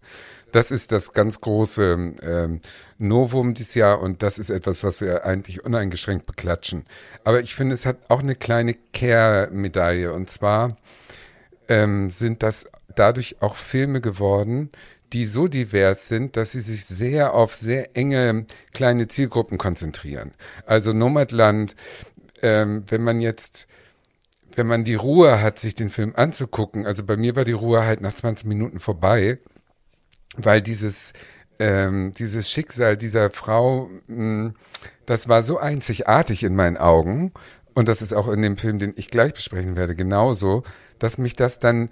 Das ist das ganz große ähm, Novum dieses Jahr und das ist etwas, was wir eigentlich uneingeschränkt beklatschen. Aber ich finde, es hat auch eine kleine Kehrmedaille und zwar ähm, sind das dadurch auch Filme geworden, die so divers sind, dass sie sich sehr auf sehr enge kleine Zielgruppen konzentrieren. Also Nomadland, ähm, wenn man jetzt wenn man die Ruhe hat, sich den Film anzugucken, also bei mir war die Ruhe halt nach 20 Minuten vorbei, weil dieses ähm, dieses Schicksal dieser Frau, mh, hm, das war so einzigartig in meinen Augen und das ist auch in dem Film, den ich gleich besprechen werde, genauso, dass mich das dann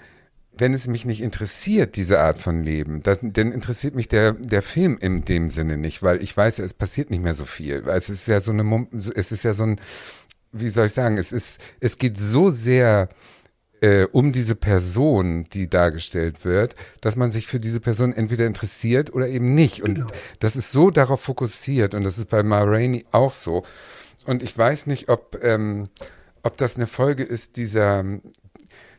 wenn es mich nicht interessiert, diese Art von Leben, das, dann interessiert mich der, der Film in dem Sinne nicht, weil ich weiß, es passiert nicht mehr so viel. Weil es ist ja so eine, es ist ja so ein, wie soll ich sagen, es ist, es geht so sehr äh, um diese Person, die dargestellt wird, dass man sich für diese Person entweder interessiert oder eben nicht. Und genau. das ist so darauf fokussiert und das ist bei Ma Rainey auch so. Und ich weiß nicht, ob, ähm, ob das eine Folge ist dieser,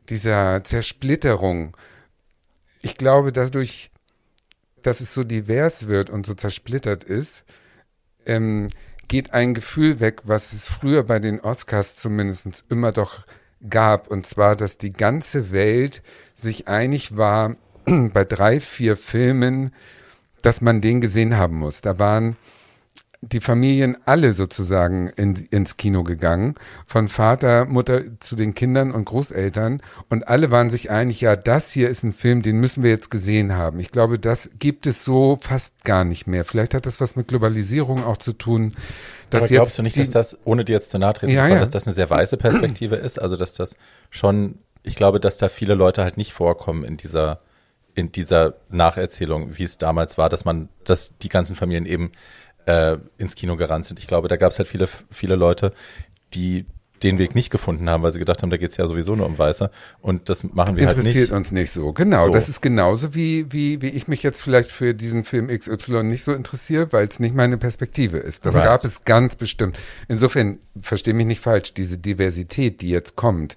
dieser Zersplitterung. Ich glaube, dadurch, dass es so divers wird und so zersplittert ist, ähm, geht ein Gefühl weg, was es früher bei den Oscars zumindest immer doch gab, und zwar, dass die ganze Welt sich einig war bei drei, vier Filmen, dass man den gesehen haben muss. Da waren die Familien alle sozusagen in, ins Kino gegangen, von Vater, Mutter zu den Kindern und Großeltern und alle waren sich einig, ja, das hier ist ein Film, den müssen wir jetzt gesehen haben. Ich glaube, das gibt es so fast gar nicht mehr. Vielleicht hat das was mit Globalisierung auch zu tun. Dass Aber glaubst du nicht, dass das, ohne dir jetzt zu nahe treten ja, ja. dass das eine sehr weiße Perspektive ist? Also, dass das schon, ich glaube, dass da viele Leute halt nicht vorkommen in dieser, in dieser Nacherzählung, wie es damals war, dass man, dass die ganzen Familien eben äh, ins Kino gerannt sind. Ich glaube, da gab es halt viele, viele Leute, die den Weg nicht gefunden haben, weil sie gedacht haben, da geht's ja sowieso nur um Weiße und das machen wir halt nicht. Interessiert uns nicht so. Genau, so. das ist genauso wie, wie, wie ich mich jetzt vielleicht für diesen Film XY nicht so interessiere, weil es nicht meine Perspektive ist. Das right. gab es ganz bestimmt. Insofern, verstehe mich nicht falsch, diese Diversität, die jetzt kommt,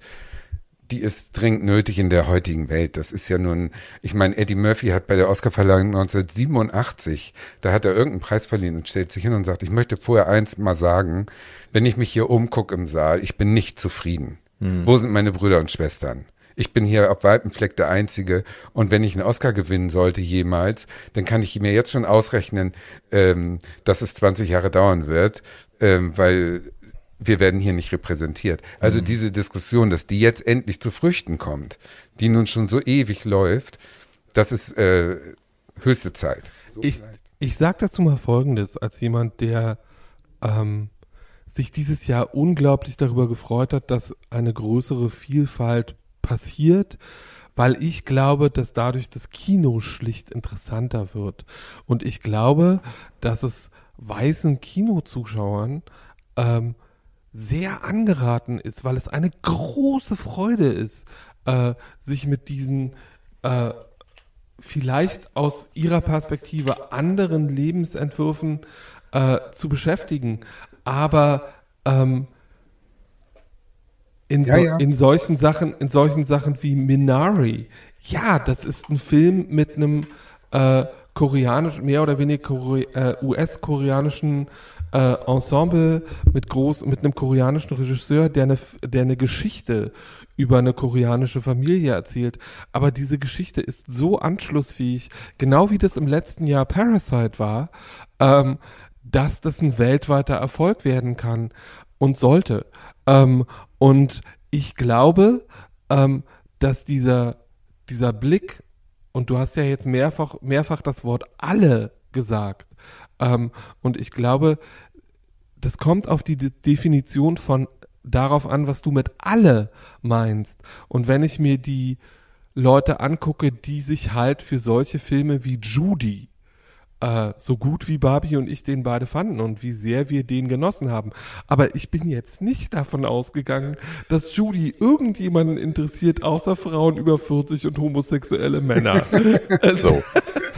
die ist dringend nötig in der heutigen Welt. Das ist ja nun, ich meine, Eddie Murphy hat bei der Oscarverleihung 1987, da hat er irgendeinen Preis verliehen und stellt sich hin und sagt, ich möchte vorher eins mal sagen, wenn ich mich hier umgucke im Saal, ich bin nicht zufrieden. Hm. Wo sind meine Brüder und Schwestern? Ich bin hier auf weitem Fleck der Einzige. Und wenn ich einen Oscar gewinnen sollte jemals, dann kann ich mir jetzt schon ausrechnen, ähm, dass es 20 Jahre dauern wird, ähm, weil wir werden hier nicht repräsentiert. Also mhm. diese Diskussion, dass die jetzt endlich zu Früchten kommt, die nun schon so ewig läuft, das ist äh, höchste Zeit. So ich, ich sag dazu mal Folgendes, als jemand, der ähm, sich dieses Jahr unglaublich darüber gefreut hat, dass eine größere Vielfalt passiert, weil ich glaube, dass dadurch das Kino schlicht interessanter wird. Und ich glaube, dass es weißen Kinozuschauern ähm, sehr angeraten ist, weil es eine große Freude ist, äh, sich mit diesen äh, vielleicht aus ihrer Perspektive anderen Lebensentwürfen äh, zu beschäftigen. Aber ähm, in, so, ja. in solchen Sachen, in solchen Sachen wie Minari, ja, das ist ein Film mit einem äh, koreanischen, mehr oder weniger äh, US-koreanischen äh, Ensemble mit groß, mit einem koreanischen Regisseur, der eine, der eine Geschichte über eine koreanische Familie erzählt. Aber diese Geschichte ist so anschlussfähig, genau wie das im letzten Jahr Parasite war, ähm, dass das ein weltweiter Erfolg werden kann und sollte. Ähm, und ich glaube, ähm, dass dieser, dieser Blick, und du hast ja jetzt mehrfach, mehrfach das Wort alle gesagt, ähm, und ich glaube, das kommt auf die De Definition von darauf an, was du mit alle meinst. Und wenn ich mir die Leute angucke, die sich halt für solche Filme wie Judy äh, so gut wie Barbie und ich den beide fanden und wie sehr wir den genossen haben. Aber ich bin jetzt nicht davon ausgegangen, dass Judy irgendjemanden interessiert, außer Frauen über 40 und homosexuelle Männer. so.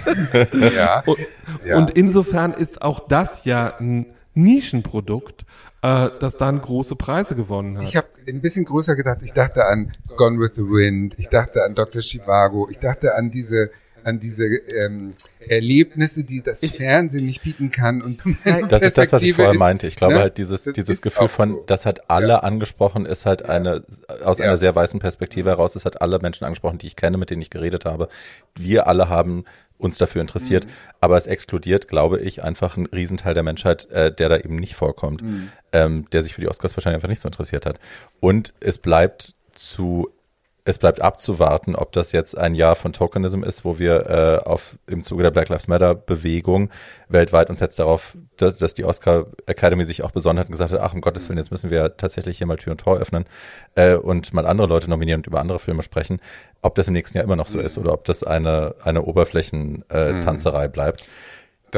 ja. Und, ja. und insofern ist auch das ja ein Nischenprodukt, äh, das dann große Preise gewonnen hat. Ich habe ein bisschen größer gedacht. Ich dachte an Gone with the Wind, ich dachte an Dr. Chivago, ich dachte an diese an diese ähm, Erlebnisse, die das ich, Fernsehen nicht bieten kann. Und das ist das, was ich vorher ist, meinte. Ich glaube ne? halt dieses dieses Gefühl von, so. das hat alle ja. angesprochen, ist halt eine aus ja. einer sehr weißen Perspektive heraus, ist halt alle Menschen angesprochen, die ich kenne, mit denen ich geredet habe. Wir alle haben uns dafür interessiert, mhm. aber es exkludiert, glaube ich, einfach einen Riesenteil der Menschheit, äh, der da eben nicht vorkommt, mhm. ähm, der sich für die Oscars wahrscheinlich einfach nicht so interessiert hat. Und es bleibt zu es bleibt abzuwarten, ob das jetzt ein Jahr von Tokenism ist, wo wir äh, auf im Zuge der Black Lives Matter Bewegung weltweit uns jetzt darauf, dass, dass die Oscar Academy sich auch besonnen hat und gesagt hat, ach um Gottes Willen, jetzt müssen wir tatsächlich hier mal Tür und Tor öffnen äh, und mal andere Leute nominieren und über andere Filme sprechen, ob das im nächsten Jahr immer noch so ist oder ob das eine eine Oberflächentanzerei mhm. bleibt.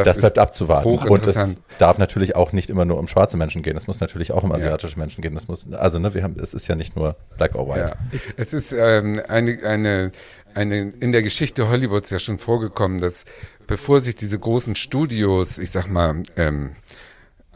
Das, das bleibt abzuwarten. Und es darf natürlich auch nicht immer nur um schwarze Menschen gehen. Es muss natürlich auch um asiatische ja. Menschen gehen. Das muss, also ne, wir haben, es ist ja nicht nur black or white. Ja. Es ist ähm, eine, eine, eine, in der Geschichte Hollywoods ja schon vorgekommen, dass bevor sich diese großen Studios, ich sag mal, ähm,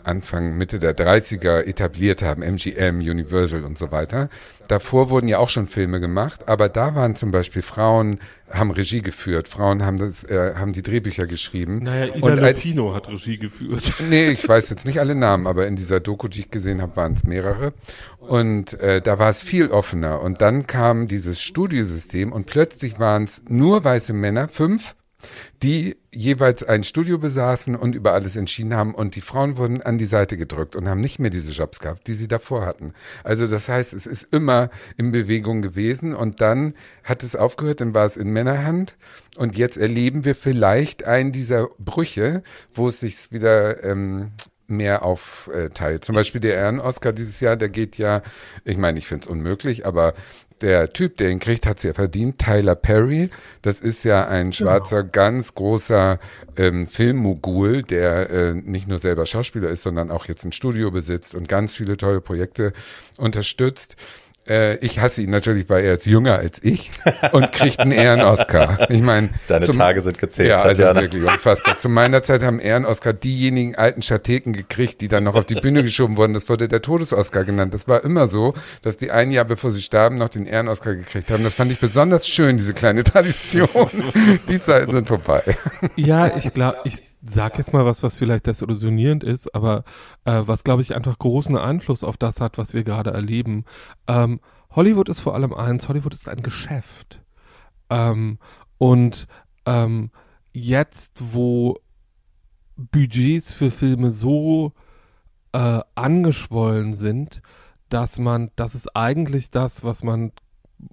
Anfang, Mitte der 30er etabliert haben, MGM, Universal und so weiter. Davor wurden ja auch schon Filme gemacht, aber da waren zum Beispiel Frauen, haben Regie geführt, Frauen haben das, äh, haben die Drehbücher geschrieben. Naja, Ida und Lupino hat Regie geführt. Nee, ich weiß jetzt nicht alle Namen, aber in dieser Doku, die ich gesehen habe, waren es mehrere. Und äh, da war es viel offener. Und dann kam dieses Studiosystem und plötzlich waren es nur weiße Männer, fünf die jeweils ein Studio besaßen und über alles entschieden haben und die Frauen wurden an die Seite gedrückt und haben nicht mehr diese Jobs gehabt, die sie davor hatten. Also das heißt, es ist immer in Bewegung gewesen und dann hat es aufgehört, dann war es in Männerhand und jetzt erleben wir vielleicht einen dieser Brüche, wo es sich wieder ähm, mehr aufteilt. Zum Beispiel der Ehren-Oscar dieses Jahr, der geht ja, ich meine, ich finde es unmöglich, aber der Typ, der ihn kriegt, hat es ja verdient, Tyler Perry. Das ist ja ein genau. schwarzer, genau. ganz großer ähm, Filmmogul, der äh, nicht nur selber Schauspieler ist, sondern auch jetzt ein Studio besitzt und ganz viele tolle Projekte unterstützt. Äh, ich hasse ihn natürlich, weil er ist jünger als ich und kriegt einen Ehren-Oscar. Ich meine, deine zum, Tage sind gezählt. Ja, also Tatjana. wirklich unfassbar. Zu meiner Zeit haben Ehren-Oscar diejenigen alten Schateken gekriegt, die dann noch auf die Bühne geschoben wurden. Das wurde der Todes-Oscar genannt. Das war immer so, dass die ein Jahr bevor sie starben noch den Ehren-Oscar gekriegt haben. Das fand ich besonders schön, diese kleine Tradition. die Zeiten sind vorbei. Ja, ich glaube, ich sag jetzt mal was, was vielleicht desillusionierend ist, aber äh, was, glaube ich, einfach großen Einfluss auf das hat, was wir gerade erleben. Ähm, Hollywood ist vor allem eins, Hollywood ist ein Geschäft. Ähm, und ähm, jetzt, wo Budgets für Filme so äh, angeschwollen sind, dass man, das ist eigentlich das, was man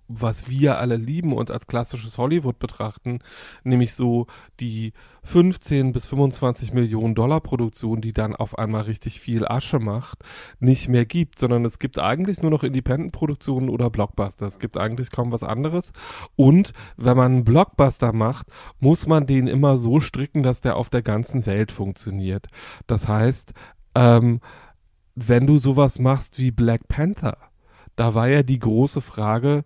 was wir alle lieben und als klassisches Hollywood betrachten, nämlich so die 15 bis 25 Millionen Dollar Produktion, die dann auf einmal richtig viel Asche macht, nicht mehr gibt, sondern es gibt eigentlich nur noch Independent-Produktionen oder Blockbuster. Es gibt eigentlich kaum was anderes. Und wenn man einen Blockbuster macht, muss man den immer so stricken, dass der auf der ganzen Welt funktioniert. Das heißt, ähm, wenn du sowas machst wie Black Panther, da war ja die große Frage,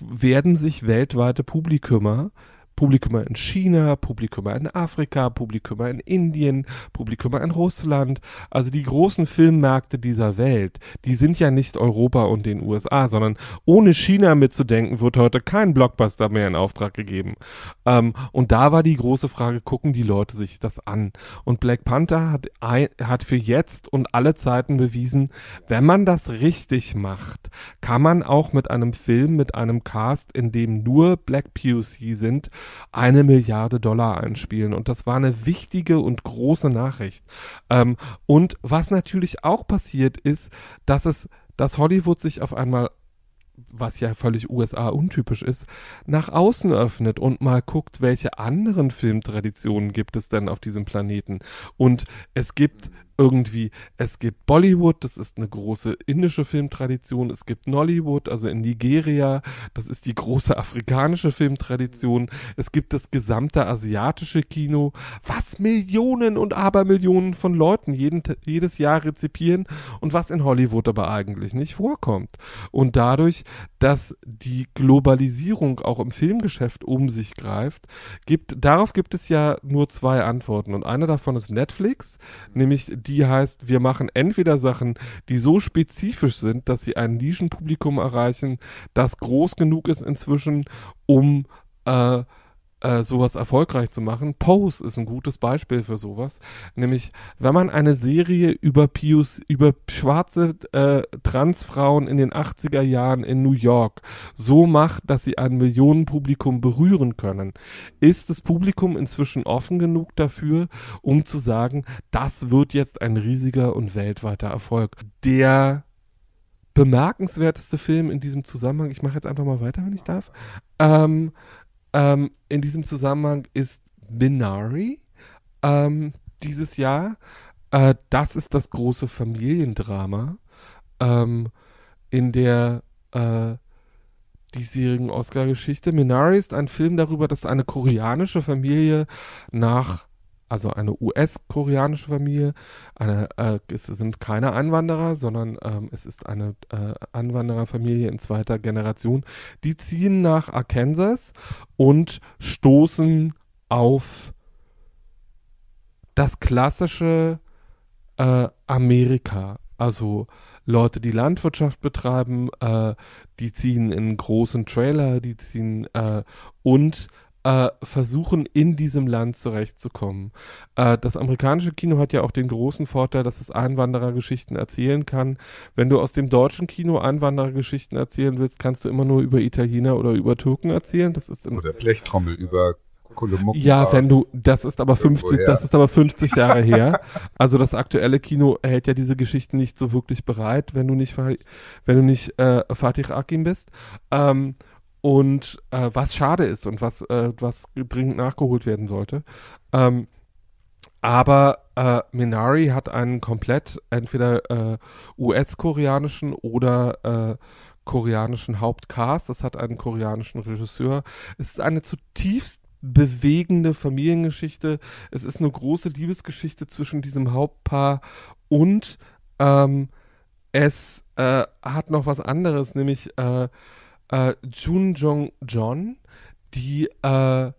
werden sich weltweite Publikumer Publikumer in China, Publikumer in Afrika, Publikumer in Indien, Publikumer in Russland. Also die großen Filmmärkte dieser Welt, die sind ja nicht Europa und den USA, sondern ohne China mitzudenken, wird heute kein Blockbuster mehr in Auftrag gegeben. Ähm, und da war die große Frage, gucken die Leute sich das an? Und Black Panther hat, ein, hat für jetzt und alle Zeiten bewiesen, wenn man das richtig macht, kann man auch mit einem Film, mit einem Cast, in dem nur Black POC sind, eine Milliarde Dollar einspielen. Und das war eine wichtige und große Nachricht. Ähm, und was natürlich auch passiert ist, dass es, dass Hollywood sich auf einmal was ja völlig USA untypisch ist, nach außen öffnet und mal guckt, welche anderen Filmtraditionen gibt es denn auf diesem Planeten. Und es gibt irgendwie, es gibt Bollywood, das ist eine große indische Filmtradition, es gibt Nollywood, also in Nigeria, das ist die große afrikanische Filmtradition, es gibt das gesamte asiatische Kino, was Millionen und Abermillionen von Leuten jeden, jedes Jahr rezipieren und was in Hollywood aber eigentlich nicht vorkommt. Und dadurch, dass die Globalisierung auch im Filmgeschäft um sich greift, gibt, darauf gibt es ja nur zwei Antworten. Und eine davon ist Netflix, nämlich die heißt, wir machen entweder Sachen, die so spezifisch sind, dass sie ein Nischenpublikum erreichen, das groß genug ist inzwischen, um äh, äh, sowas erfolgreich zu machen. Pose ist ein gutes Beispiel für sowas. Nämlich, wenn man eine Serie über Pius, über schwarze äh, Transfrauen in den 80er Jahren in New York so macht, dass sie ein Millionenpublikum berühren können, ist das Publikum inzwischen offen genug dafür, um zu sagen, das wird jetzt ein riesiger und weltweiter Erfolg. Der bemerkenswerteste Film in diesem Zusammenhang, ich mache jetzt einfach mal weiter, wenn ich darf, ähm, ähm, in diesem Zusammenhang ist Minari ähm, dieses Jahr. Äh, das ist das große Familiendrama ähm, in der äh, diesjährigen Oscar-Geschichte. Minari ist ein Film darüber, dass eine koreanische Familie nach also eine US-koreanische Familie. Eine, äh, es sind keine Einwanderer, sondern ähm, es ist eine äh, Einwandererfamilie in zweiter Generation. Die ziehen nach Arkansas und stoßen auf das klassische äh, Amerika. Also Leute, die Landwirtschaft betreiben, äh, die ziehen in großen Trailer, die ziehen äh, und äh, versuchen, in diesem Land zurechtzukommen. Äh, das amerikanische Kino hat ja auch den großen Vorteil, dass es Einwanderergeschichten erzählen kann. Wenn du aus dem deutschen Kino Einwanderergeschichten erzählen willst, kannst du immer nur über Italiener oder über Türken erzählen. Das ist oder Blechtrommel über ja, wenn du, das ist aber 50, das ist aber 50 Jahre her. Also das aktuelle Kino hält ja diese Geschichten nicht so wirklich bereit, wenn du nicht, wenn du nicht äh, Fatih Akim bist. Ähm, und äh, was schade ist und was, äh, was dringend nachgeholt werden sollte. Ähm, aber äh, Minari hat einen komplett entweder äh, US-koreanischen oder äh, koreanischen Hauptcast. Das hat einen koreanischen Regisseur. Es ist eine zutiefst bewegende Familiengeschichte. Es ist eine große Liebesgeschichte zwischen diesem Hauptpaar und ähm, es äh, hat noch was anderes, nämlich äh, Jun Jong John, die äh,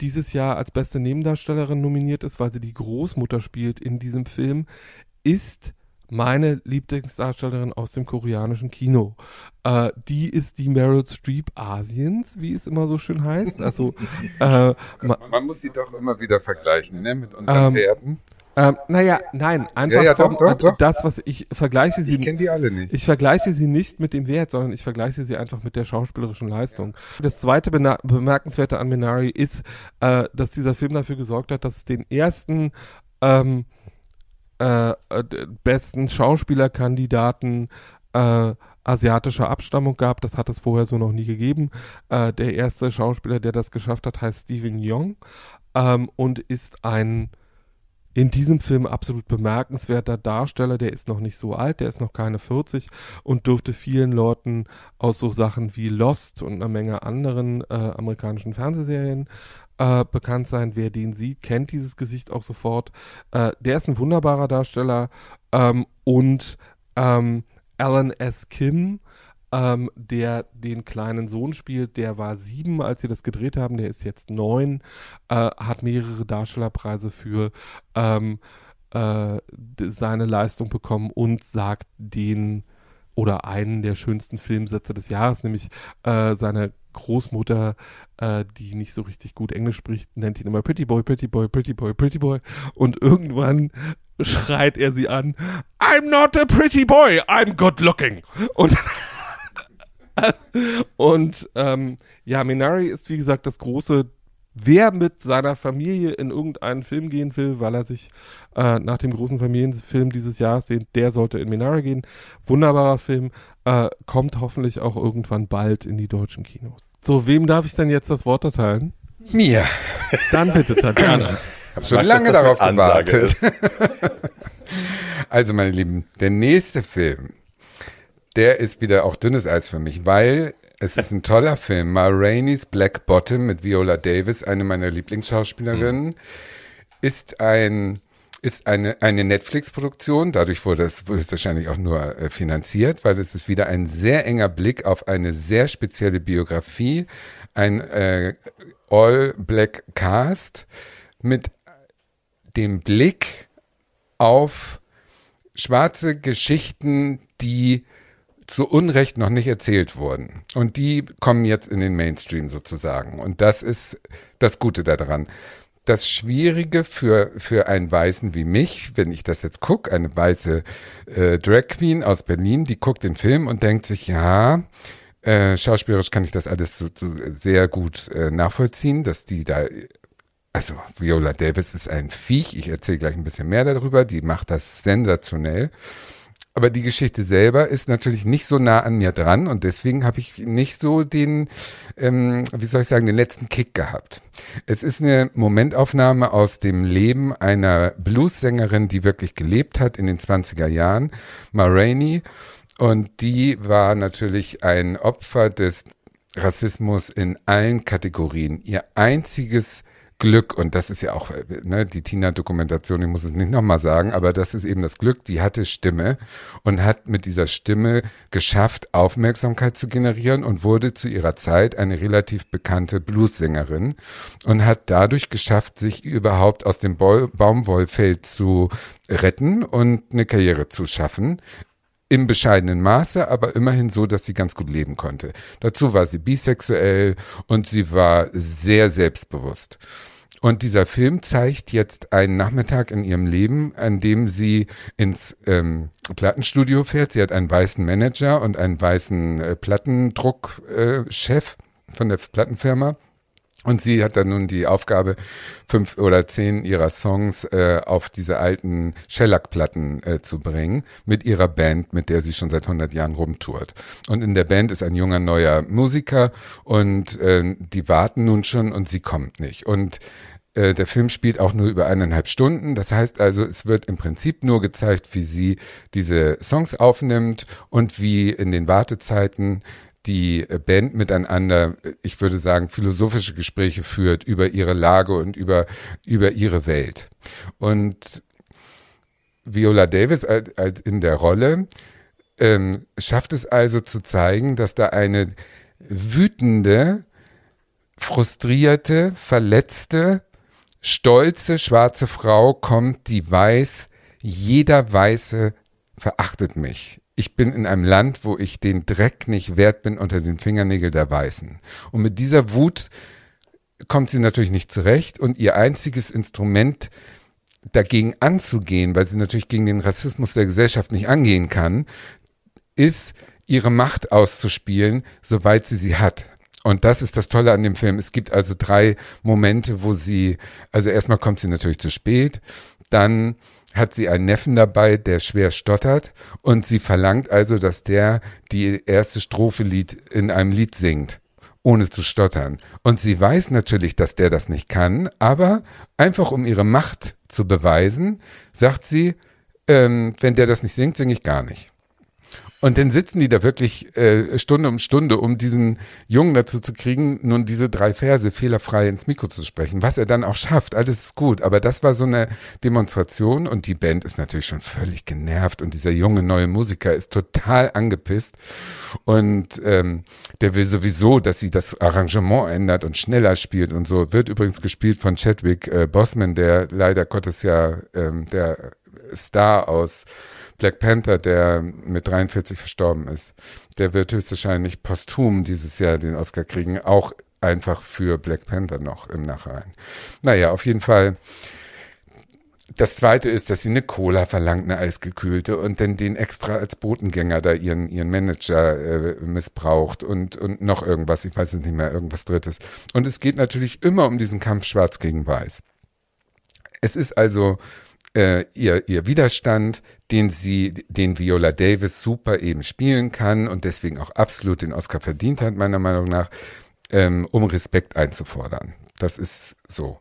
dieses Jahr als beste Nebendarstellerin nominiert ist, weil sie die Großmutter spielt in diesem Film, ist meine Lieblingsdarstellerin aus dem koreanischen Kino. Äh, die ist die Meryl Streep Asiens, wie es immer so schön heißt. Also äh, man, man, muss sie doch immer wieder vergleichen, ne, mit unseren ähm, Werten. Ähm, naja, nein, einfach ja, ja, vom, doch, doch, doch. das, was ich vergleiche sie. Ich kenne die alle nicht. Ich vergleiche sie nicht mit dem Wert, sondern ich vergleiche sie einfach mit der schauspielerischen Leistung. Ja. Das zweite bemerkenswerte an Minari ist, äh, dass dieser Film dafür gesorgt hat, dass es den ersten ähm, äh, besten Schauspielerkandidaten äh, asiatischer Abstammung gab. Das hat es vorher so noch nie gegeben. Äh, der erste Schauspieler, der das geschafft hat, heißt Steven Young ähm, und ist ein in diesem Film absolut bemerkenswerter Darsteller, der ist noch nicht so alt, der ist noch keine 40 und dürfte vielen Leuten aus so Sachen wie Lost und einer Menge anderen äh, amerikanischen Fernsehserien äh, bekannt sein. Wer den sieht, kennt dieses Gesicht auch sofort. Äh, der ist ein wunderbarer Darsteller ähm, und ähm, Alan S. Kim ähm, der den kleinen Sohn spielt. Der war sieben, als sie das gedreht haben. Der ist jetzt neun, äh, hat mehrere Darstellerpreise für ähm, äh, seine Leistung bekommen und sagt den oder einen der schönsten Filmsätze des Jahres, nämlich äh, seine Großmutter, äh, die nicht so richtig gut Englisch spricht, nennt ihn immer Pretty Boy, Pretty Boy, Pretty Boy, Pretty Boy. Und irgendwann schreit er sie an, I'm not a pretty boy, I'm good looking. Und und ähm, ja, Minari ist wie gesagt das große, wer mit seiner Familie in irgendeinen Film gehen will, weil er sich äh, nach dem großen Familienfilm dieses Jahres sehnt, der sollte in Minari gehen. Wunderbarer Film, äh, kommt hoffentlich auch irgendwann bald in die deutschen Kinos. So, wem darf ich denn jetzt das Wort erteilen? Mir. Dann bitte, Tatjana. Hab schon Mag, lange darauf gewartet. Also, meine Lieben, der nächste Film, der ist wieder auch dünnes Eis für mich, weil es ist ein toller Film. Ma Rainey's Black Bottom mit Viola Davis, eine meiner Lieblingsschauspielerinnen, ist ein ist eine, eine Netflix-Produktion, dadurch wurde es höchstwahrscheinlich auch nur äh, finanziert, weil es ist wieder ein sehr enger Blick auf eine sehr spezielle Biografie, ein äh, All-Black Cast mit dem Blick auf schwarze Geschichten, die zu Unrecht noch nicht erzählt wurden. Und die kommen jetzt in den Mainstream sozusagen. Und das ist das Gute daran. Das Schwierige für, für einen Weißen wie mich, wenn ich das jetzt gucke, eine weiße äh, Drag Queen aus Berlin, die guckt den Film und denkt sich, ja, äh, schauspielerisch kann ich das alles so, so sehr gut äh, nachvollziehen, dass die da also Viola Davis ist ein Viech, ich erzähle gleich ein bisschen mehr darüber, die macht das sensationell. Aber die Geschichte selber ist natürlich nicht so nah an mir dran und deswegen habe ich nicht so den, ähm, wie soll ich sagen, den letzten Kick gehabt. Es ist eine Momentaufnahme aus dem Leben einer Bluessängerin, die wirklich gelebt hat in den 20er Jahren, Ma Rainey. Und die war natürlich ein Opfer des Rassismus in allen Kategorien. Ihr einziges Glück, und das ist ja auch ne, die Tina-Dokumentation, ich muss es nicht nochmal sagen, aber das ist eben das Glück, die hatte Stimme und hat mit dieser Stimme geschafft, Aufmerksamkeit zu generieren und wurde zu ihrer Zeit eine relativ bekannte Bluessängerin und hat dadurch geschafft, sich überhaupt aus dem Baumwollfeld zu retten und eine Karriere zu schaffen im bescheidenen Maße, aber immerhin so, dass sie ganz gut leben konnte. Dazu war sie bisexuell und sie war sehr selbstbewusst. Und dieser Film zeigt jetzt einen Nachmittag in ihrem Leben, an dem sie ins ähm, Plattenstudio fährt. Sie hat einen weißen Manager und einen weißen äh, Plattendruckchef äh, von der Plattenfirma. Und sie hat dann nun die Aufgabe, fünf oder zehn ihrer Songs äh, auf diese alten Shellac-Platten äh, zu bringen, mit ihrer Band, mit der sie schon seit 100 Jahren rumtourt. Und in der Band ist ein junger neuer Musiker und äh, die warten nun schon und sie kommt nicht. Und äh, der Film spielt auch nur über eineinhalb Stunden. Das heißt also, es wird im Prinzip nur gezeigt, wie sie diese Songs aufnimmt und wie in den Wartezeiten die Band miteinander, ich würde sagen, philosophische Gespräche führt über ihre Lage und über, über ihre Welt. Und Viola Davis als in der Rolle ähm, schafft es also zu zeigen, dass da eine wütende, frustrierte, verletzte, stolze schwarze Frau kommt, die weiß, jeder Weiße verachtet mich. Ich bin in einem Land, wo ich den Dreck nicht wert bin unter den Fingernägeln der Weißen. Und mit dieser Wut kommt sie natürlich nicht zurecht und ihr einziges Instrument dagegen anzugehen, weil sie natürlich gegen den Rassismus der Gesellschaft nicht angehen kann, ist ihre Macht auszuspielen, soweit sie sie hat. Und das ist das Tolle an dem Film. Es gibt also drei Momente, wo sie, also erstmal kommt sie natürlich zu spät, dann hat sie einen Neffen dabei, der schwer stottert und sie verlangt also, dass der die erste Strophe Lied in einem Lied singt, ohne zu stottern. Und sie weiß natürlich, dass der das nicht kann, aber einfach um ihre Macht zu beweisen, sagt sie, ähm, wenn der das nicht singt, singe ich gar nicht. Und dann sitzen die da wirklich äh, Stunde um Stunde, um diesen Jungen dazu zu kriegen, nun diese drei Verse fehlerfrei ins Mikro zu sprechen. Was er dann auch schafft, alles ist gut. Aber das war so eine Demonstration und die Band ist natürlich schon völlig genervt und dieser junge neue Musiker ist total angepisst und ähm, der will sowieso, dass sie das Arrangement ändert und schneller spielt und so. Wird übrigens gespielt von Chadwick äh, Bossman, der leider Gottes ja ähm, der Star aus Black Panther, der mit 43 verstorben ist, der wird höchstwahrscheinlich posthum dieses Jahr den Oscar kriegen, auch einfach für Black Panther noch im Nachhinein. Naja, auf jeden Fall. Das zweite ist, dass sie eine Cola verlangt, eine eisgekühlte, und dann den extra als Botengänger da ihren, ihren Manager äh, missbraucht und, und noch irgendwas, ich weiß nicht mehr, irgendwas Drittes. Und es geht natürlich immer um diesen Kampf Schwarz gegen Weiß. Es ist also äh, ihr, ihr Widerstand, den sie, den Viola Davis super eben spielen kann und deswegen auch absolut den Oscar verdient hat, meiner Meinung nach, ähm, um Respekt einzufordern. Das ist so.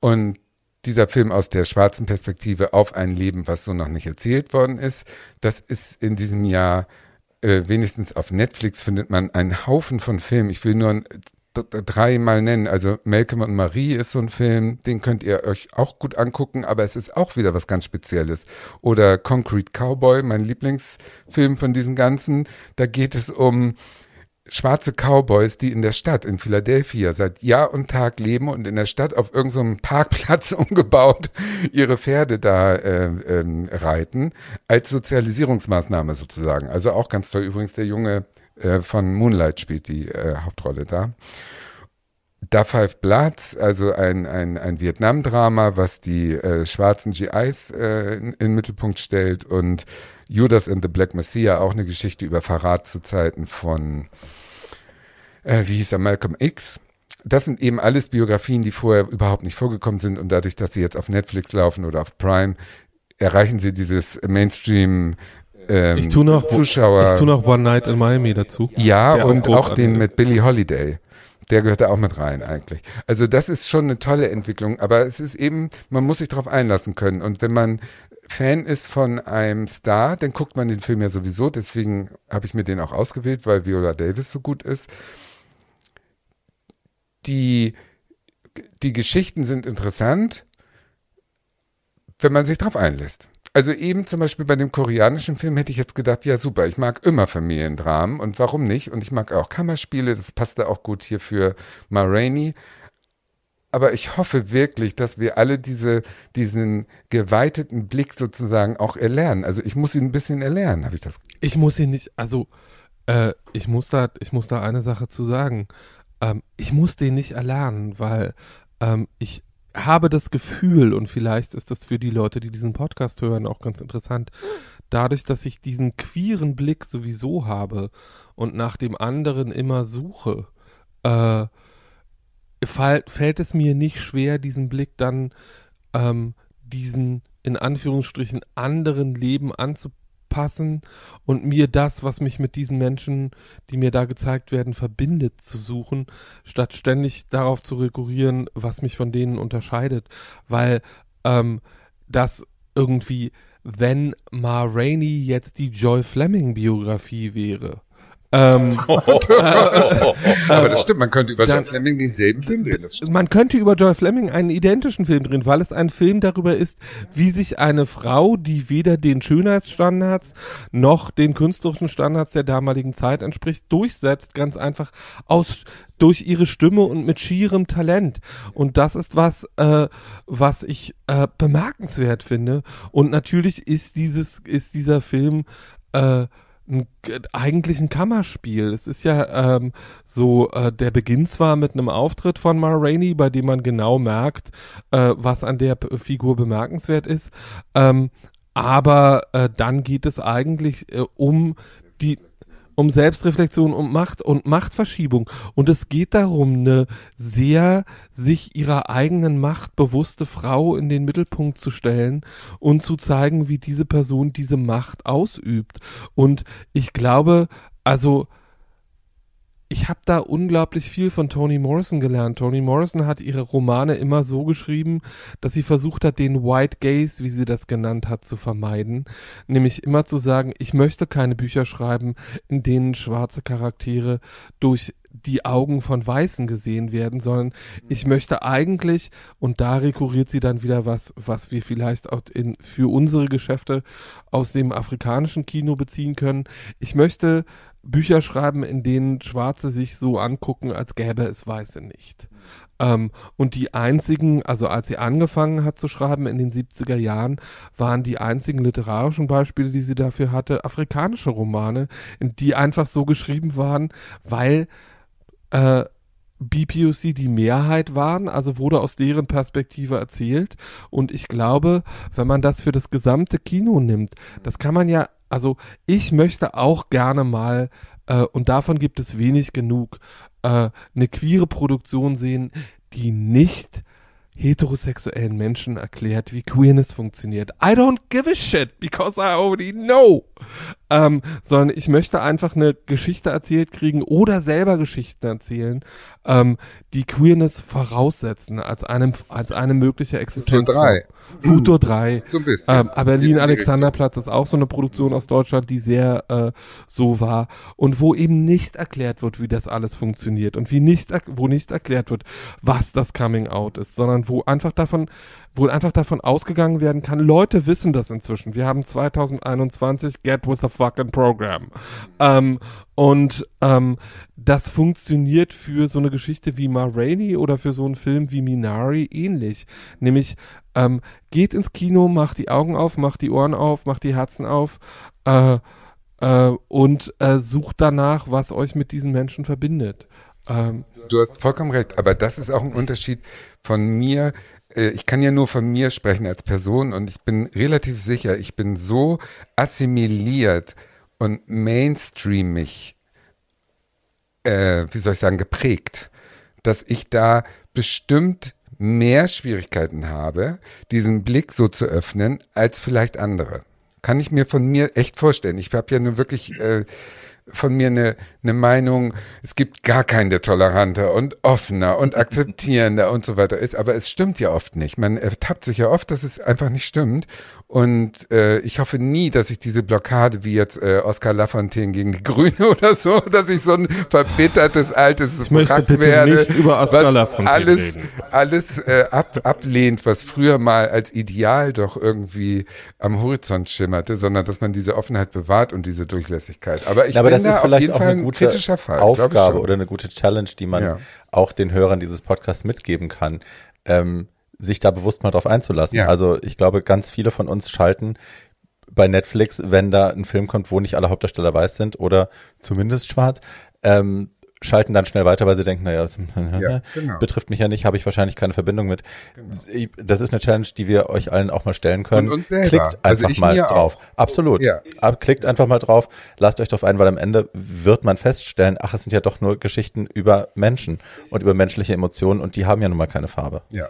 Und dieser Film aus der schwarzen Perspektive auf ein Leben, was so noch nicht erzählt worden ist. Das ist in diesem Jahr äh, wenigstens auf Netflix findet man einen Haufen von Filmen. Ich will nur dreimal nennen. Also Malcolm und Marie ist so ein Film, den könnt ihr euch auch gut angucken, aber es ist auch wieder was ganz Spezielles. Oder Concrete Cowboy, mein Lieblingsfilm von diesen ganzen. Da geht es um schwarze Cowboys, die in der Stadt in Philadelphia seit Jahr und Tag leben und in der Stadt auf irgendeinem so Parkplatz umgebaut ihre Pferde da äh, äh, reiten, als Sozialisierungsmaßnahme sozusagen. Also auch ganz toll. Übrigens der Junge äh, von Moonlight spielt die äh, Hauptrolle da. Da Five Bloods, also ein, ein, ein Vietnam-Drama, was die äh, schwarzen GIs äh, in, in den Mittelpunkt stellt und Judas and the Black Messiah, auch eine Geschichte über Verrat zu Zeiten von, äh, wie hieß er, Malcolm X. Das sind eben alles Biografien, die vorher überhaupt nicht vorgekommen sind und dadurch, dass sie jetzt auf Netflix laufen oder auf Prime, erreichen sie dieses Mainstream ähm, ich tue noch, Zuschauer. Ich tue noch One Night in Miami dazu. Ja, und auch, auch den mit Billie Holiday. Der gehört da auch mit rein eigentlich. Also das ist schon eine tolle Entwicklung, aber es ist eben, man muss sich darauf einlassen können. Und wenn man Fan ist von einem Star, dann guckt man den Film ja sowieso. Deswegen habe ich mir den auch ausgewählt, weil Viola Davis so gut ist. Die, die Geschichten sind interessant, wenn man sich darauf einlässt. Also eben zum Beispiel bei dem koreanischen Film hätte ich jetzt gedacht, ja super, ich mag immer Familiendramen und warum nicht? Und ich mag auch Kammerspiele, das passte auch gut hier für Ma Rainey. Aber ich hoffe wirklich, dass wir alle diese, diesen geweiteten Blick sozusagen auch erlernen. Also ich muss ihn ein bisschen erlernen, habe ich das. Ich muss ihn nicht, also äh, ich muss da, ich muss da eine Sache zu sagen. Ähm, ich muss den nicht erlernen, weil ähm, ich habe das Gefühl, und vielleicht ist das für die Leute, die diesen Podcast hören, auch ganz interessant, dadurch, dass ich diesen queeren Blick sowieso habe und nach dem anderen immer suche, äh, fall, fällt es mir nicht schwer, diesen Blick dann ähm, diesen in Anführungsstrichen anderen Leben anzupassen passen und mir das, was mich mit diesen Menschen, die mir da gezeigt werden, verbindet, zu suchen, statt ständig darauf zu rekurrieren, was mich von denen unterscheidet. Weil ähm, das irgendwie, wenn Ma Rainey jetzt die Joy Fleming Biografie wäre, ähm, aber das stimmt, man könnte über Joy Fleming denselben Film drehen. Man könnte über Joy Fleming einen identischen Film drehen, weil es ein Film darüber ist, wie sich eine Frau, die weder den Schönheitsstandards noch den künstlerischen Standards der damaligen Zeit entspricht, durchsetzt, ganz einfach aus durch ihre Stimme und mit schierem Talent. Und das ist was, äh, was ich äh, bemerkenswert finde. Und natürlich ist dieses, ist dieser Film äh, ein, eigentlich ein Kammerspiel. Es ist ja ähm, so, äh, der Beginn zwar mit einem Auftritt von Ma Rainey, bei dem man genau merkt, äh, was an der P Figur bemerkenswert ist, ähm, aber äh, dann geht es eigentlich äh, um die um Selbstreflexion und Macht und Machtverschiebung. Und es geht darum, eine sehr sich ihrer eigenen Macht bewusste Frau in den Mittelpunkt zu stellen und zu zeigen, wie diese Person diese Macht ausübt. Und ich glaube, also ich habe da unglaublich viel von Toni Morrison gelernt. Toni Morrison hat ihre Romane immer so geschrieben, dass sie versucht hat, den White Gaze, wie sie das genannt hat, zu vermeiden. Nämlich immer zu sagen, ich möchte keine Bücher schreiben, in denen schwarze Charaktere durch die Augen von Weißen gesehen werden, sondern ich möchte eigentlich, und da rekurriert sie dann wieder was, was wir vielleicht auch in, für unsere Geschäfte aus dem afrikanischen Kino beziehen können. Ich möchte Bücher schreiben, in denen Schwarze sich so angucken, als gäbe es Weiße nicht. Ähm, und die einzigen, also als sie angefangen hat zu schreiben in den 70er Jahren, waren die einzigen literarischen Beispiele, die sie dafür hatte, afrikanische Romane, die einfach so geschrieben waren, weil äh, BPOC die Mehrheit waren, also wurde aus deren Perspektive erzählt. Und ich glaube, wenn man das für das gesamte Kino nimmt, das kann man ja also ich möchte auch gerne mal, äh, und davon gibt es wenig genug, äh, eine queere Produktion sehen, die nicht heterosexuellen Menschen erklärt, wie Queerness funktioniert. I don't give a shit, because I already know. Ähm, sondern ich möchte einfach eine Geschichte erzählt kriegen oder selber Geschichten erzählen, ähm, die Queerness voraussetzen als eine, als eine mögliche Existenz. Futur 3. Futur 3. So ein bisschen. Ähm, aber Berlin Alexanderplatz ist auch so eine Produktion aus Deutschland, die sehr äh, so war und wo eben nicht erklärt wird, wie das alles funktioniert und wie nicht, wo nicht erklärt wird, was das Coming Out ist, sondern wo einfach davon, wo einfach davon ausgegangen werden kann, Leute wissen das inzwischen. Wir haben 2021 Get with the fucking Program. Ähm, und ähm, das funktioniert für so eine Geschichte wie Ma Rainey oder für so einen Film wie Minari ähnlich. Nämlich ähm, geht ins Kino, macht die Augen auf, macht die Ohren auf, macht die Herzen auf äh, äh, und äh, sucht danach, was euch mit diesen Menschen verbindet. Ähm, du hast vollkommen recht, aber das ist auch ein Unterschied von mir. Äh, ich kann ja nur von mir sprechen als Person und ich bin relativ sicher, ich bin so assimiliert und mainstreamig, äh, wie soll ich sagen, geprägt, dass ich da bestimmt mehr Schwierigkeiten habe, diesen Blick so zu öffnen, als vielleicht andere. Kann ich mir von mir echt vorstellen. Ich habe ja nur wirklich äh, von mir eine, eine Meinung, es gibt gar keinen, der toleranter und offener und akzeptierender und so weiter ist. Aber es stimmt ja oft nicht. Man ertappt sich ja oft, dass es einfach nicht stimmt. Und äh, ich hoffe nie, dass ich diese Blockade wie jetzt äh, Oskar Lafontaine gegen die Grüne oder so, dass ich so ein verbittertes altes ich Wrack werde, nicht über Oskar was alles, reden. alles äh, ab, ablehnt, was früher mal als Ideal doch irgendwie am Horizont schimmerte, sondern dass man diese Offenheit bewahrt und diese Durchlässigkeit. Aber ich ja, aber bin das ist vielleicht auch eine gute Fall, Aufgabe oder eine gute Challenge, die man ja. auch den Hörern dieses Podcasts mitgeben kann. Ähm, sich da bewusst mal drauf einzulassen. Ja. Also ich glaube, ganz viele von uns schalten bei Netflix, wenn da ein Film kommt, wo nicht alle Hauptdarsteller weiß sind oder zumindest schwarz, ähm, schalten dann schnell weiter, weil sie denken, naja, ja, genau. betrifft mich ja nicht, habe ich wahrscheinlich keine Verbindung mit. Genau. Das ist eine Challenge, die wir euch allen auch mal stellen können. Und uns selber. Klickt also einfach mal drauf. Auch. Absolut. Ja. Klickt einfach mal drauf, lasst euch drauf ein, weil am Ende wird man feststellen, ach, es sind ja doch nur Geschichten über Menschen und über menschliche Emotionen und die haben ja nun mal keine Farbe. Ja.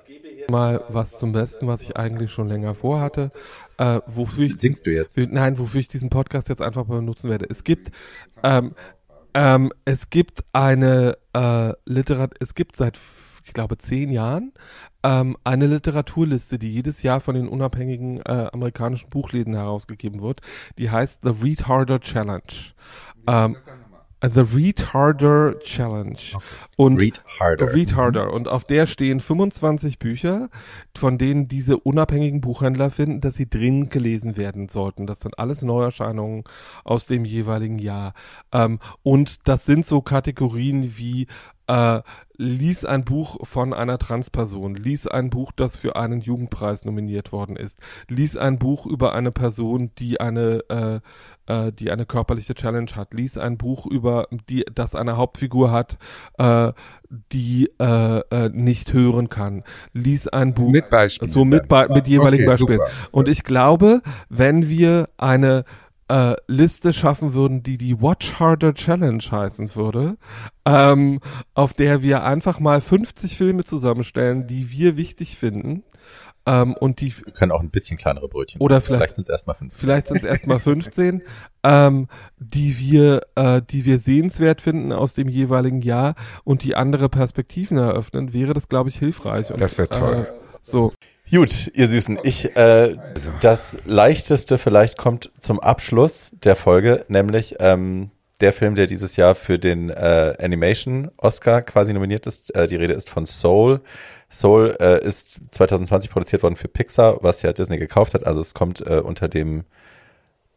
Mal was zum Besten, was ich eigentlich schon länger vorhatte. Äh, wofür ich, Singst du jetzt? Nein, wofür ich diesen Podcast jetzt einfach benutzen werde. Es gibt ähm, ähm, es gibt eine äh, Literat, es gibt seit, ich glaube, zehn Jahren ähm, eine Literaturliste, die jedes Jahr von den unabhängigen äh, amerikanischen Buchläden herausgegeben wird. Die heißt The Read Harder Challenge. Ähm, The Read Harder Challenge. Und Read Harder. Read Harder. Und auf der stehen 25 Bücher, von denen diese unabhängigen Buchhändler finden, dass sie dringend gelesen werden sollten. Das sind alles Neuerscheinungen aus dem jeweiligen Jahr. Ähm, und das sind so Kategorien wie äh, lies ein Buch von einer Transperson, lies ein Buch, das für einen Jugendpreis nominiert worden ist, lies ein Buch über eine Person, die eine äh, äh, die eine körperliche Challenge hat, lies ein Buch über die, das eine Hauptfigur hat, äh, die äh, äh, nicht hören kann, lies ein Buch mit Beispielen, so mit, mit jeweiligen okay, Beispielen. Super. Und ich glaube, wenn wir eine äh, Liste schaffen würden, die die Watch Harder Challenge heißen würde, ähm, auf der wir einfach mal 50 Filme zusammenstellen, die wir wichtig finden. Ähm, und die wir können auch ein bisschen kleinere Brötchen. Oder vielleicht, vielleicht sind es erstmal 15. Vielleicht sind es erstmal 15, ähm, die wir, äh, die wir sehenswert finden aus dem jeweiligen Jahr und die andere Perspektiven eröffnen, wäre das, glaube ich, hilfreich. Und, das wäre toll. Äh, so. Gut, ihr Süßen, ich, äh, also. das leichteste vielleicht kommt zum Abschluss der Folge, nämlich ähm, der Film, der dieses Jahr für den äh, Animation Oscar quasi nominiert ist. Äh, die Rede ist von Soul. Soul äh, ist 2020 produziert worden für Pixar, was ja Disney gekauft hat. Also es kommt äh, unter dem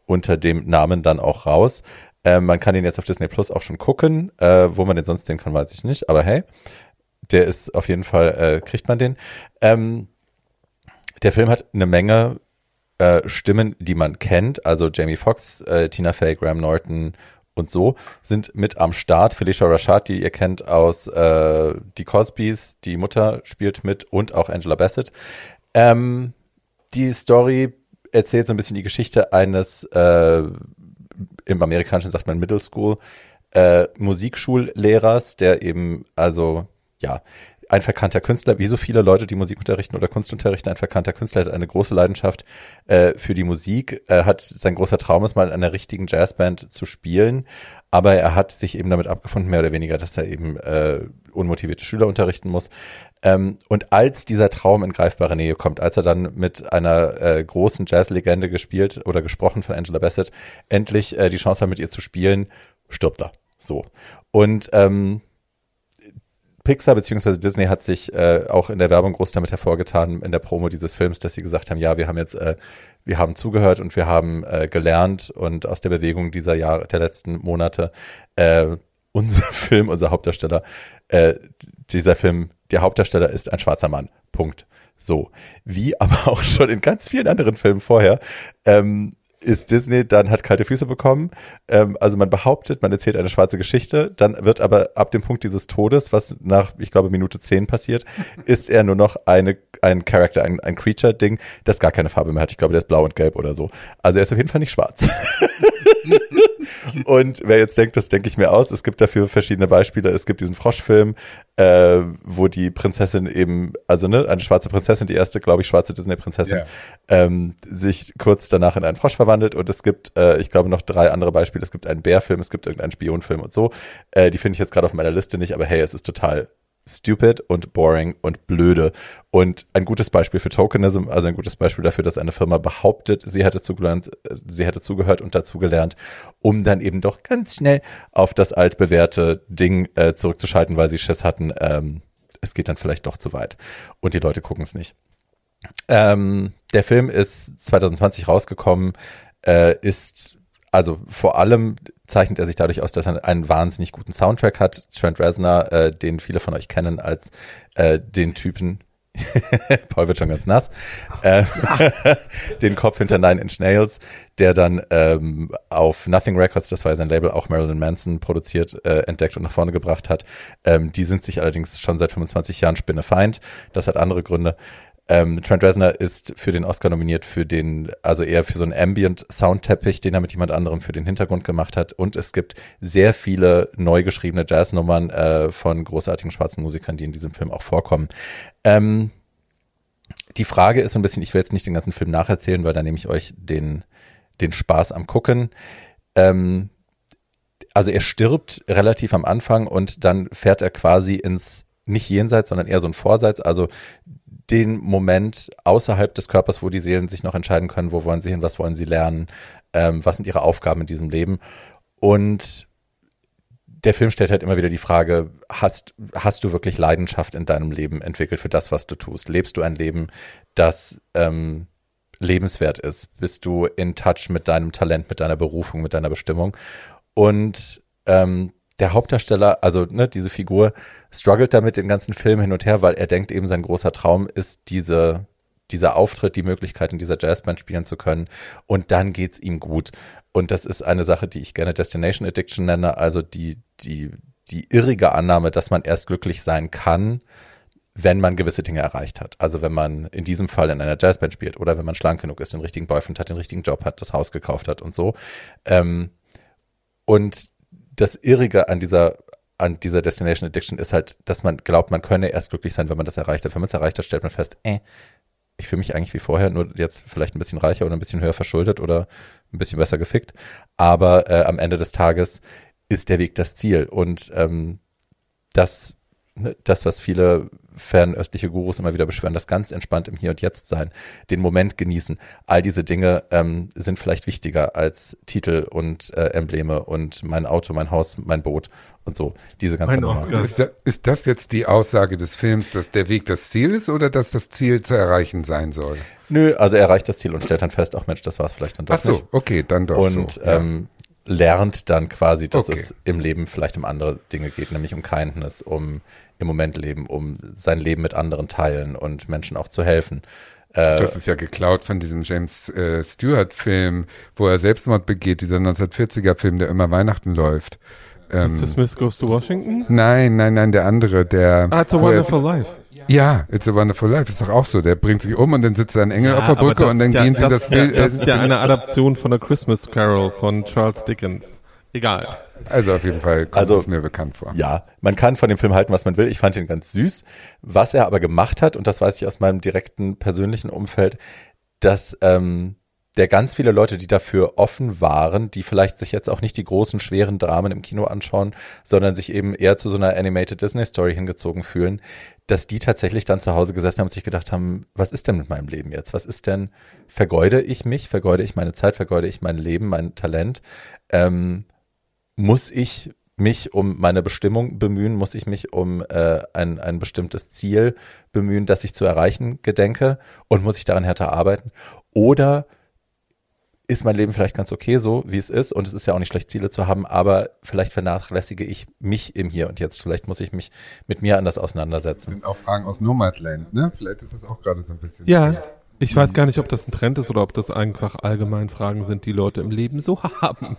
unter dem Namen dann auch raus. Äh, man kann ihn jetzt auf Disney Plus auch schon gucken. Äh, wo man den sonst sehen kann, weiß ich nicht. Aber hey, der ist auf jeden Fall, äh, kriegt man den. Ähm, der Film hat eine Menge äh, Stimmen, die man kennt. Also Jamie Foxx, äh, Tina Fey, Graham Norton und so sind mit am Start. Felicia Rashad, die ihr kennt aus äh, Die Cosbys, die Mutter spielt mit und auch Angela Bassett. Ähm, die Story erzählt so ein bisschen die Geschichte eines, äh, im Amerikanischen sagt man Middle School, äh, Musikschullehrers, der eben, also ja, ein verkannter Künstler, wie so viele Leute, die Musik unterrichten oder Kunst unterrichten, ein verkannter Künstler hat eine große Leidenschaft äh, für die Musik, äh, hat sein großer Traum ist mal in einer richtigen Jazzband zu spielen, aber er hat sich eben damit abgefunden, mehr oder weniger, dass er eben äh, unmotivierte Schüler unterrichten muss. Ähm, und als dieser Traum in greifbare Nähe kommt, als er dann mit einer äh, großen Jazzlegende gespielt oder gesprochen von Angela Bassett, endlich äh, die Chance hat, mit ihr zu spielen, stirbt er. So. Und ähm, Pixar bzw. Disney hat sich äh, auch in der Werbung groß damit hervorgetan, in der Promo dieses Films, dass sie gesagt haben, ja, wir haben jetzt, äh, wir haben zugehört und wir haben äh, gelernt und aus der Bewegung dieser Jahre, der letzten Monate, äh, unser Film, unser Hauptdarsteller, äh, dieser Film, der Hauptdarsteller ist ein schwarzer Mann. Punkt. So. Wie aber auch schon in ganz vielen anderen Filmen vorher, ähm, ist Disney dann hat kalte Füße bekommen. Ähm, also man behauptet, man erzählt eine schwarze Geschichte, dann wird aber ab dem Punkt dieses Todes, was nach, ich glaube, Minute zehn passiert, ist er nur noch eine, ein Character, ein, ein Creature-Ding, das gar keine Farbe mehr hat. Ich glaube, der ist blau und gelb oder so. Also er ist auf jeden Fall nicht schwarz. und wer jetzt denkt, das denke ich mir aus, es gibt dafür verschiedene Beispiele. Es gibt diesen Froschfilm, äh, wo die Prinzessin eben, also ne, eine schwarze Prinzessin, die erste, glaube ich, schwarze Disney-Prinzessin, yeah. ähm, sich kurz danach in einen Frosch verwandelt. Und es gibt, äh, ich glaube, noch drei andere Beispiele. Es gibt einen Bärfilm, es gibt irgendeinen Spionfilm und so. Äh, die finde ich jetzt gerade auf meiner Liste nicht, aber hey, es ist total stupid und boring und blöde. Und ein gutes Beispiel für Tokenism, also ein gutes Beispiel dafür, dass eine Firma behauptet, sie hätte zugelernt, sie hätte zugehört und dazugelernt, um dann eben doch ganz schnell auf das altbewährte Ding äh, zurückzuschalten, weil sie Schiss hatten, ähm, es geht dann vielleicht doch zu weit. Und die Leute gucken es nicht. Ähm, der Film ist 2020 rausgekommen, äh, ist also vor allem zeichnet er sich dadurch aus, dass er einen wahnsinnig guten Soundtrack hat. Trent Reznor, äh, den viele von euch kennen als äh, den Typen, Paul wird schon ganz nass, äh, den Kopf hinter Nine Inch Nails, der dann ähm, auf Nothing Records, das war sein Label, auch Marilyn Manson produziert, äh, entdeckt und nach vorne gebracht hat. Ähm, die sind sich allerdings schon seit 25 Jahren Spinnefeind. Das hat andere Gründe. Ähm, Trent Reznor ist für den Oscar nominiert für den, also eher für so einen Ambient Soundteppich, den er mit jemand anderem für den Hintergrund gemacht hat. Und es gibt sehr viele neu geschriebene Jazznummern äh, von großartigen schwarzen Musikern, die in diesem Film auch vorkommen. Ähm, die Frage ist so ein bisschen, ich will jetzt nicht den ganzen Film nacherzählen, weil da nehme ich euch den, den Spaß am Gucken. Ähm, also er stirbt relativ am Anfang und dann fährt er quasi ins nicht jenseits, sondern eher so ein Vorseits. Also den Moment außerhalb des Körpers, wo die Seelen sich noch entscheiden können, wo wollen sie hin, was wollen sie lernen, ähm, was sind ihre Aufgaben in diesem Leben. Und der Film stellt halt immer wieder die Frage, hast, hast du wirklich Leidenschaft in deinem Leben entwickelt für das, was du tust? Lebst du ein Leben, das ähm, lebenswert ist? Bist du in Touch mit deinem Talent, mit deiner Berufung, mit deiner Bestimmung? Und ähm, der Hauptdarsteller, also ne, diese Figur, struggelt damit den ganzen Film hin und her, weil er denkt eben, sein großer Traum ist diese, dieser Auftritt, die Möglichkeit, in dieser Jazzband spielen zu können. Und dann geht's ihm gut. Und das ist eine Sache, die ich gerne Destination Addiction nenne, also die, die, die irrige Annahme, dass man erst glücklich sein kann, wenn man gewisse Dinge erreicht hat. Also wenn man in diesem Fall in einer Jazzband spielt oder wenn man schlank genug ist, den richtigen Boyfriend hat, den richtigen Job hat, das Haus gekauft hat und so. Ähm, und das Irrige an dieser an dieser Destination Addiction ist halt, dass man glaubt, man könne erst glücklich sein, wenn man das erreicht hat. Wenn man es erreicht hat, stellt man fest, äh, ich fühle mich eigentlich wie vorher, nur jetzt vielleicht ein bisschen reicher oder ein bisschen höher verschuldet oder ein bisschen besser gefickt. Aber äh, am Ende des Tages ist der Weg das Ziel. Und ähm, das, ne, das, was viele fernöstliche Gurus immer wieder beschweren, das ganz entspannt im Hier und Jetzt sein, den Moment genießen. All diese Dinge ähm, sind vielleicht wichtiger als Titel und äh, Embleme und mein Auto, mein Haus, mein Boot und so. Diese ganze Nummer. Ist, da, ist das jetzt die Aussage des Films, dass der Weg das Ziel ist oder dass das Ziel zu erreichen sein soll? Nö, also er erreicht das Ziel und stellt dann fest, ach Mensch, das war es vielleicht dann doch Ach so, nicht. okay, dann doch Und so. ähm, lernt dann quasi, dass Okay. es im Leben vielleicht um andere Dinge geht, nämlich um Kindness, um im Moment leben, um sein Leben mit anderen teilen und Menschen auch zu helfen. Äh, Das ist ja geklaut von diesem James äh, Stewart-Film, wo er Selbstmord begeht, dieser 1940er-Film, der immer Weihnachten läuft. Ähm, Mr. Smith Goes to Washington? nein, nein, nein, der andere, der. Ah, It's a wo er- Wonderful Life. Ja, It's a Wonderful Life ist doch auch so. Der bringt sich um und dann sitzt da ein Engel auf der Brücke und dann ja- gehen sie das, ist ja, Bild. das ist ja eine Adaption von A Christmas Carol von Charles Dickens. egal. Also auf jeden Fall kommt Also- es mir bekannt vor. Ja, man kann von dem Film halten, was man will. Ich fand ihn ganz süß. Was er aber gemacht hat, und das weiß ich aus meinem direkten persönlichen Umfeld, dass ähm, der ganz viele Leute, die dafür offen waren, die vielleicht sich jetzt auch nicht die großen, schweren Dramen im Kino anschauen, sondern sich eben eher zu so einer Animated Disney Story hingezogen fühlen, dass die tatsächlich dann zu Hause gesessen haben und sich gedacht haben, was ist denn mit meinem Leben jetzt? Was ist denn, vergeude ich mich, vergeude ich meine Zeit, vergeude ich mein Leben, mein Talent? Ähm, muss ich mich um meine Bestimmung bemühen, muss ich mich um äh, ein, ein bestimmtes Ziel bemühen, das ich zu erreichen gedenke und muss ich daran härter arbeiten? Oder ist mein Leben vielleicht ganz okay so, wie es ist und es ist ja auch nicht schlecht, Ziele zu haben, aber vielleicht vernachlässige ich mich im Hier und Jetzt. Vielleicht muss ich mich mit mir anders Das auseinandersetzen. sind auch Fragen aus Nomadland, ne? Vielleicht ist das auch gerade so ein bisschen. Ja. Ich weiß gar nicht, ob das ein Trend ist oder ob das einfach allgemein Fragen sind, die Leute im Leben so haben.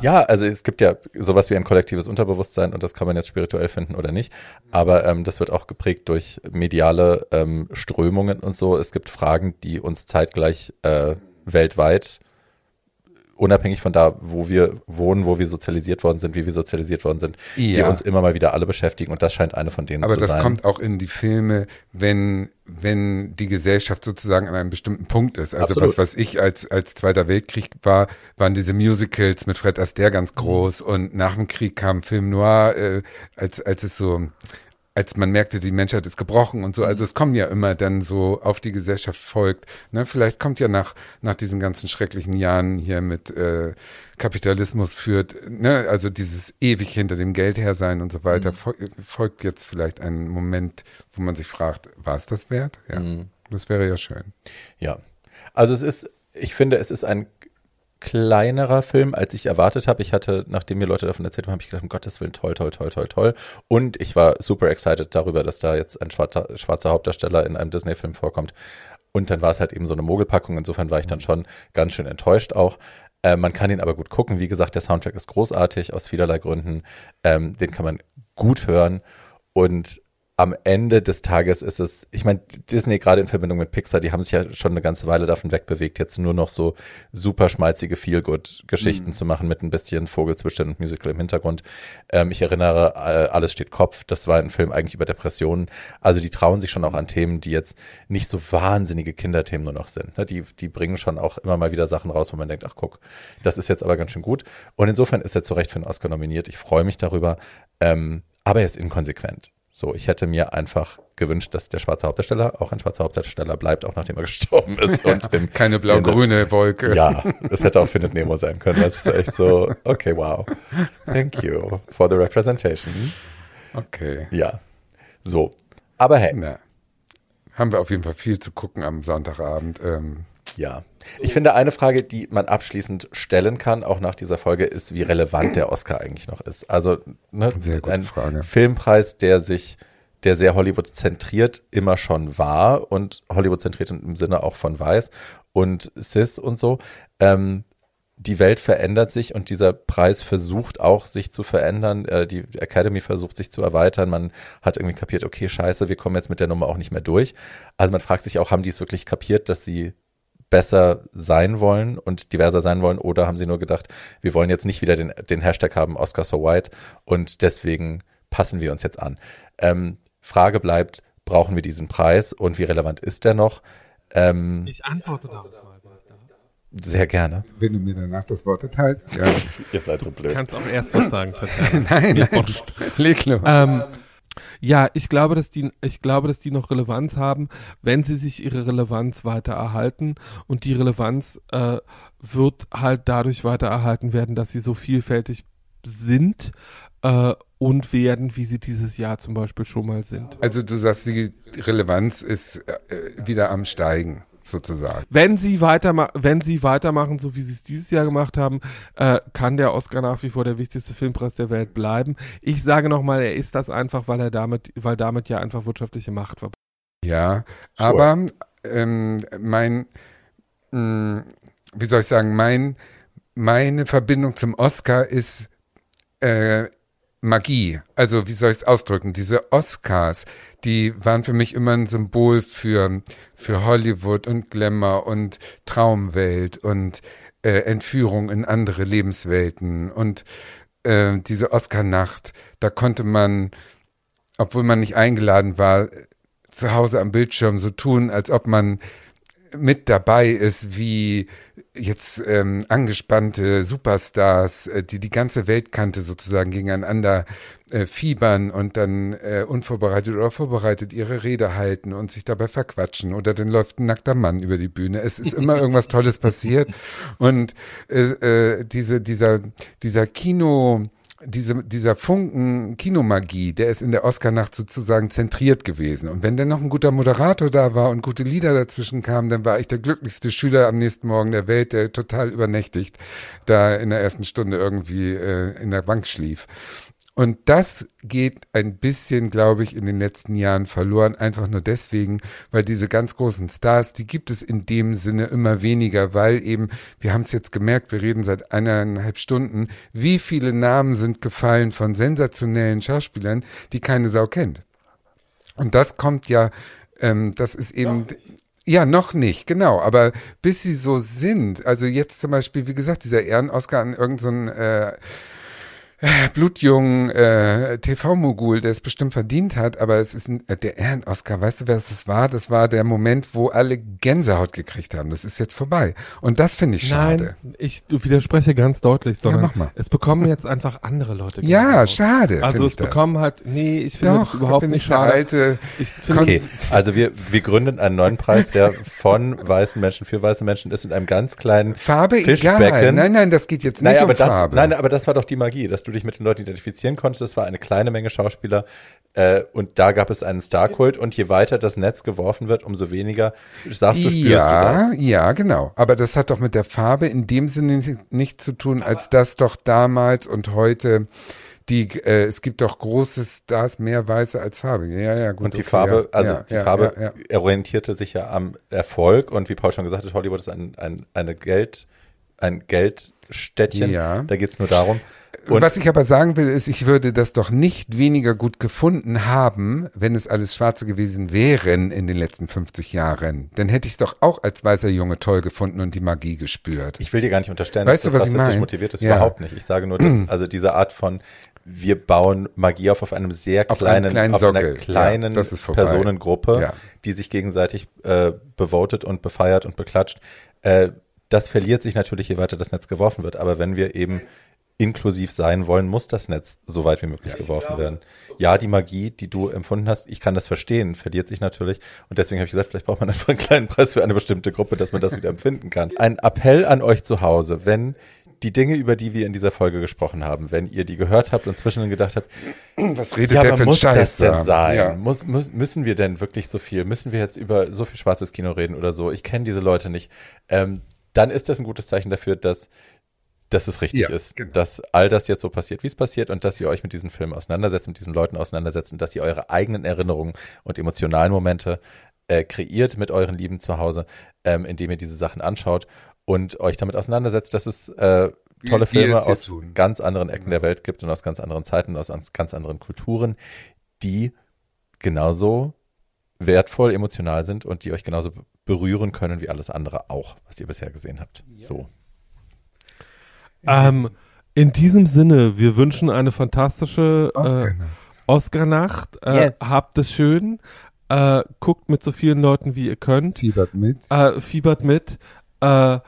Ja, also es gibt ja sowas wie ein kollektives Unterbewusstsein und das kann man jetzt spirituell finden oder nicht. Aber ähm, das wird auch geprägt durch mediale ähm, Strömungen und so. Es gibt Fragen, die uns zeitgleich äh, weltweit, unabhängig von da, wo wir wohnen, wo wir sozialisiert worden sind, wie wir sozialisiert worden sind, die Ja. uns immer mal wieder alle beschäftigen. Und das scheint eine von denen Aber zu das sein. kommt auch in die Filme, wenn, wenn die Gesellschaft sozusagen an einem bestimmten Punkt ist. Also Absolut. was, was ich als, als Zweiter Weltkrieg war, waren diese Musicals mit Fred Astaire ganz Mhm. groß und nach dem Krieg kam Film Noir, äh, als, als es so, als man merkte, die Menschheit ist gebrochen und so. Also es kommen ja immer dann so auf die Gesellschaft folgt. Ne? Vielleicht kommt ja nach, nach diesen ganzen schrecklichen Jahren hier mit äh, Kapitalismus führt, ne? also dieses ewig hinter dem Geld her sein und so weiter, fol folgt jetzt vielleicht ein Moment, wo man sich fragt, war es das wert? Ja, das wäre ja schön. Ja. Also es ist, ich finde, es ist ein kleinerer Film, als ich erwartet habe. Ich hatte, nachdem mir Leute davon erzählt haben, habe ich gedacht, um Gottes Willen, toll, toll, toll, toll, toll. Und ich war super excited darüber, dass da jetzt ein schwarzer, schwarzer Hauptdarsteller in einem Disney-Film vorkommt. Und dann war es halt eben so eine Mogelpackung. Insofern war ich dann schon ganz schön enttäuscht auch. Äh, man kann ihn aber gut gucken. Wie gesagt, der Soundtrack ist großartig aus vielerlei Gründen. Ähm, den kann man gut hören. Und am Ende des Tages ist es, ich meine, Disney gerade in Verbindung mit Pixar, die haben sich ja schon eine ganze Weile davon wegbewegt, jetzt nur noch so super schmalzige Feel-Good-Geschichten zu machen mit ein bisschen Vogelzwitschern und Musical im Hintergrund. Ähm, ich erinnere, äh, Alles steht Kopf, das war ein Film eigentlich über Depressionen. Also die trauen sich schon auch an Themen, die jetzt nicht so wahnsinnige Kinderthemen nur noch sind. Ne? Die, die bringen schon auch immer mal wieder Sachen raus, wo man denkt, ach guck, das ist jetzt aber ganz schön gut. Und insofern ist er zu Recht für einen Oscar nominiert. Ich freue mich darüber. Ähm, aber er ist inkonsequent. So, ich hätte mir einfach gewünscht, dass der schwarze Hauptdarsteller auch ein schwarzer Hauptdarsteller bleibt, auch nachdem er gestorben ist. Und im, Keine blau-grüne Wolke. ja, das hätte auch Findet Nemo sein können. Das ist echt so, okay, wow. Thank you for the representation. Okay. Ja, so. Aber hey, Na, haben wir auf jeden Fall viel zu gucken am Sonntagabend. Ähm, ja. Ich finde, eine Frage, die man abschließend stellen kann, auch nach dieser Folge, ist, wie relevant der Oscar eigentlich noch ist. Also, ne, Sehr gute ein Frage. Filmpreis, der sich, der sehr Hollywood zentriert immer schon war und Hollywood zentriert im Sinne auch von Weiß und Cis und so. Ähm, die Welt verändert sich und dieser Preis versucht auch sich zu verändern. Äh, die Academy versucht sich zu erweitern. Man hat irgendwie kapiert, okay, scheiße, wir kommen jetzt mit der Nummer auch nicht mehr durch. Also man fragt sich auch, haben die es wirklich kapiert, dass sie besser sein wollen und diverser sein wollen oder haben sie nur gedacht, wir wollen jetzt nicht wieder den, den Hashtag haben, Oscar so white und deswegen passen wir uns jetzt an. Ähm, Frage bleibt, brauchen wir diesen Preis und wie relevant ist der noch? Ähm, Ich antworte darauf. sehr gerne. wenn du mir danach das Wort erteilst. Ja. Ihr seid so Du blöd. kannst auch erst was sagen, Tatjana. nein, nein. wurscht. Leg los. Ähm, ja, ich glaube, dass die, ich glaube, dass die noch Relevanz haben, wenn sie sich ihre Relevanz weiter erhalten. Und die Relevanz äh, wird halt dadurch weiter erhalten werden, dass sie so vielfältig sind äh, und werden, wie sie dieses Jahr zum Beispiel schon mal sind. Also du sagst, die Relevanz ist äh, wieder am Steigen, sozusagen. Wenn sie weiterma wenn sie weitermachen, so wie sie es dieses Jahr gemacht haben, äh, kann der Oscar nach wie vor der wichtigste Filmpreis der Welt bleiben. Ich sage nochmal, er ist das einfach, weil er damit, weil damit ja einfach wirtschaftliche Macht verbunden Ja, Sure. aber ähm, mein, mh, wie soll ich sagen, mein, meine Verbindung zum Oscar ist äh, Magie. Also wie soll ich es ausdrücken? Diese Oscars, die waren für mich immer ein Symbol für, für Hollywood und Glamour und Traumwelt und äh, Entführung in andere Lebenswelten und äh, diese Oscar-Nacht, da konnte man, obwohl man nicht eingeladen war, zu Hause am Bildschirm so tun, als ob man mit dabei ist, wie jetzt ähm, angespannte Superstars, äh, die die ganze Welt kannte, sozusagen gegeneinander äh, fiebern und dann äh, unvorbereitet oder vorbereitet ihre Rede halten und sich dabei verquatschen oder dann läuft ein nackter Mann über die Bühne. Es ist immer irgendwas Tolles passiert und äh, äh, diese dieser dieser Kino diese, dieser Funken Kinomagie, der ist in der Oscarnacht sozusagen zentriert gewesen. Und wenn dann noch ein guter Moderator da war und gute Lieder dazwischen kamen, dann war ich der glücklichste Schüler am nächsten Morgen der Welt, der total übernächtigt da in der ersten Stunde irgendwie äh, in der Bank schlief. Und das geht ein bisschen, glaube ich, in den letzten Jahren verloren, einfach nur deswegen, weil diese ganz großen Stars, die gibt es in dem Sinne immer weniger, weil eben, wir haben es jetzt gemerkt, wir reden seit eineinhalb Stunden, wie viele Namen sind gefallen von sensationellen Schauspielern, die keine Sau kennt. Und das kommt ja, ähm, das ist eben. Ja, noch nicht, genau. Aber bis sie so sind, also jetzt zum Beispiel, wie gesagt, dieser Ehren-Oscar an irgendeinen so äh, blutjungen äh, TV-Mogul, der es bestimmt verdient hat, aber es ist ein, äh, der Ehren-Oscar, weißt du, wer das war? Das war der Moment, wo alle Gänsehaut gekriegt haben. Das ist jetzt vorbei. Und das finde ich schade. Nein, ich widerspreche ganz deutlich, sondern Ja, mach mal. es bekommen jetzt einfach andere Leute. Ja, Gänsehaut. schade. Also find es bekommen halt, nee, ich finde das überhaupt bin nicht schade. alte. Ich finde Okay, also wir, wir gründen einen neuen Preis, der von weißen Menschen für weiße Menschen ist in einem ganz kleinen Farbe egal. Fischbecken. Nein, nein, das geht jetzt nicht Naja, um das, Farbe. nein, aber das war doch die Magie, dass du dich mit den Leuten identifizieren konntest. Das war eine kleine Menge Schauspieler äh, und da gab es einen Starkult und je weiter das Netz geworfen wird, umso weniger sagst du, spürst ja, du das. ja, genau. Aber das hat doch mit der Farbe in dem Sinne nicht- nichts zu tun, als dass doch damals und heute die, äh, es gibt doch große Stars, mehr Weiße als Farbe. Ja, ja, gut. Und die okay, Farbe, ja, also ja, die ja, Farbe Ja, ja. orientierte sich ja am Erfolg und wie Paul schon gesagt hat, Hollywood ist ein, ein, eine Geld, ein Geldstädtchen. Ja. Da geht's nur darum. Und Was ich aber sagen will, ist, ich würde das doch nicht weniger gut gefunden haben, wenn es alles Schwarze gewesen wären in den letzten 50 Jahren. Dann hätte ich es doch auch als weißer Junge toll gefunden und die Magie gespürt. Ich will dir gar nicht unterstellen, Weißt dass du, das was ich rassistisch mein? motiviert ist. Ja. Überhaupt nicht. Ich sage nur, dass also diese Art von wir bauen Magie auf auf einem sehr Auf kleinen, kleinen auf einer kleinen Ja. Personengruppe, Ja. die sich gegenseitig äh, bevotet und befeiert und beklatscht. Äh, das verliert sich natürlich, je weiter das Netz geworfen wird. Aber wenn wir eben inklusiv sein wollen, muss das Netz so weit wie möglich geworfen werden. Ja, die Magie, die du empfunden hast, ich kann das verstehen, verliert sich natürlich. Und deswegen habe ich gesagt, vielleicht braucht man einfach einen kleinen Preis für eine bestimmte Gruppe, dass man das wieder empfinden kann. Ein Appell an euch zu Hause, wenn die Dinge, über die wir in dieser Folge gesprochen haben, wenn ihr die gehört habt und zwischendrin gedacht habt, Was redet ja, der aber für muss Scheiß das denn sein? Ja. Muss, muss, müssen wir denn wirklich so viel? Müssen wir jetzt über so viel schwarzes Kino reden oder so? Ich kenne diese Leute nicht. Ähm, dann ist das ein gutes Zeichen dafür, dass, dass es richtig Ja, ist, genau. dass all das jetzt so passiert, wie es passiert und dass ihr euch mit diesen Filmen auseinandersetzt, mit diesen Leuten auseinandersetzt und dass ihr eure eigenen Erinnerungen und emotionalen Momente äh, kreiert mit euren Lieben zu Hause, ähm, indem ihr diese Sachen anschaut und euch damit auseinandersetzt, dass es äh, Wie tolle wir Filme aus tun. ganz anderen Ecken der Welt gibt und aus ganz anderen Zeiten, aus ans- ganz anderen Kulturen, die genauso wertvoll, emotional sind und die euch genauso be- berühren können wie alles andere auch, was ihr bisher gesehen habt. So. Ähm, in diesem Sinne, wir wünschen eine fantastische äh, Oscar-Nacht. Oscar-Nacht. Äh, Yes. Habt es schön. Äh, guckt mit so vielen Leuten, wie ihr könnt. Fiebert mit. Äh, fiebert mit. Äh,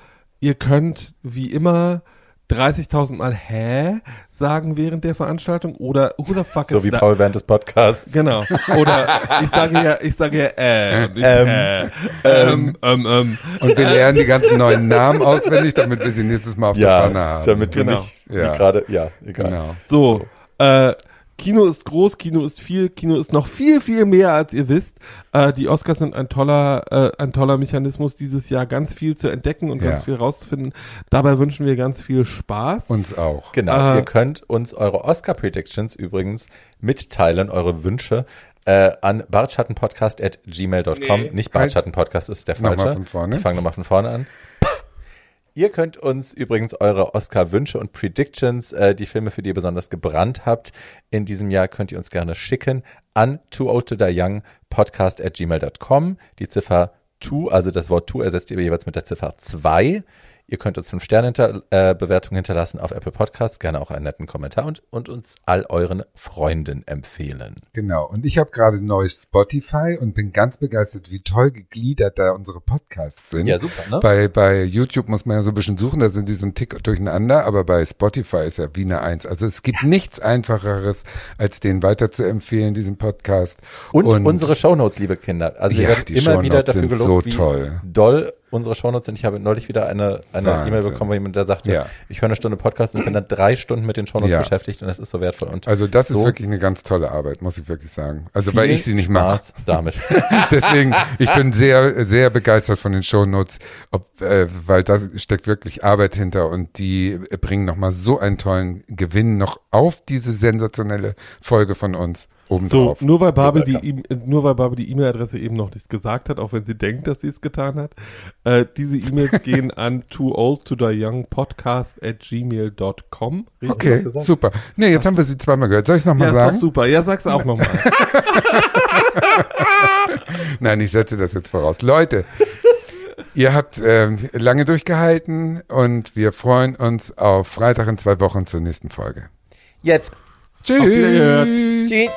ihr könnt wie immer 30.000 Mal Hä sagen während der Veranstaltung oder who the fuck So is wie that? Paul während des Podcasts. Genau. Oder ich sage ja, ich sage ja äh. und Ähm, äh. Ähm, ähm, ähm. Und wir lernen die ganzen neuen Namen auswendig, damit wir sie nächstes Mal auf der Pfanne Ja, haben. damit du Genau. nicht Ja. wie gerade, ja, egal. Genau. So, Äh, Kino ist groß, Kino ist viel, Kino ist noch viel, viel mehr, als ihr wisst. Äh, die Oscars sind ein toller, äh, ein toller Mechanismus dieses Jahr, ganz viel zu entdecken und Ja. ganz viel rauszufinden. Dabei wünschen wir ganz viel Spaß. Uns auch. Genau, Äh, ihr könnt uns eure Oscar-Predictions übrigens mitteilen, eure Wünsche äh, an bartschattenpodcast at gmail.com. Nee. Nicht Bartschattenpodcast ist der Nochmal falsche. von vorne. Ich fange nochmal von vorne an. Ihr könnt uns übrigens eure Oscar-Wünsche und Predictions, äh, die Filme, für die ihr besonders gebrannt habt, in diesem Jahr könnt ihr uns gerne schicken an too old to die young podcast at gmail.com. Die Ziffer 2, also das Wort 2 ersetzt ihr jeweils mit der Ziffer 2. Ihr könnt uns fünf Sterne hinter, äh, Bewertung hinterlassen auf Apple Podcasts, gerne auch einen netten Kommentar und, und uns all euren Freunden empfehlen. Genau. Und ich habe gerade neues Spotify und bin ganz begeistert, wie toll gegliedert da unsere Podcasts sind. Ja, super, ne? Bei, bei YouTube muss man ja so ein bisschen suchen, da sind die so ein Tick durcheinander, aber bei Spotify ist ja wie eine Eins. Also es gibt nichts Einfacheres, als den weiter zu empfehlen, diesen Podcast. Und, unsere Shownotes, liebe Kinder. Also ihr Ja, werdet die immer wieder dafür sind gelobt, so wie toll. doll unsere Shownotes sind. Ich habe neulich wieder eine eine. E-Mail bekommen, wo jemand da sagte, Ja. ich höre eine Stunde Podcast und bin dann drei Stunden mit den Shownotes Ja. beschäftigt und das ist so wertvoll. Und also das ist so wirklich eine ganz tolle Arbeit, muss ich wirklich sagen. Also weil ich sie nicht mache. Damit. Deswegen, ich bin sehr, sehr begeistert von den Shownotes, ob, äh, weil da steckt wirklich Arbeit hinter und die bringen nochmal so einen tollen Gewinn noch auf diese sensationelle Folge von uns So, obendrauf. nur weil Barbel die. E- nur weil Barbel die E-Mail-Adresse eben noch nicht gesagt hat, auch wenn sie denkt, dass sie es getan hat. Äh, diese E-Mails gehen an too old to die young podcast at gmail.com. Richtig? okay, super. Nee, jetzt haben wir sie zweimal gehört. Soll ich es Ja, nochmal ist doch sagen? super. Ja, sag's auch nochmal. Nein, ich setze das jetzt voraus. Leute, ihr habt ähm, lange durchgehalten und wir freuen uns auf Freitag in zwei Wochen zur nächsten Folge. Jetzt. Tschüss. Tschüss.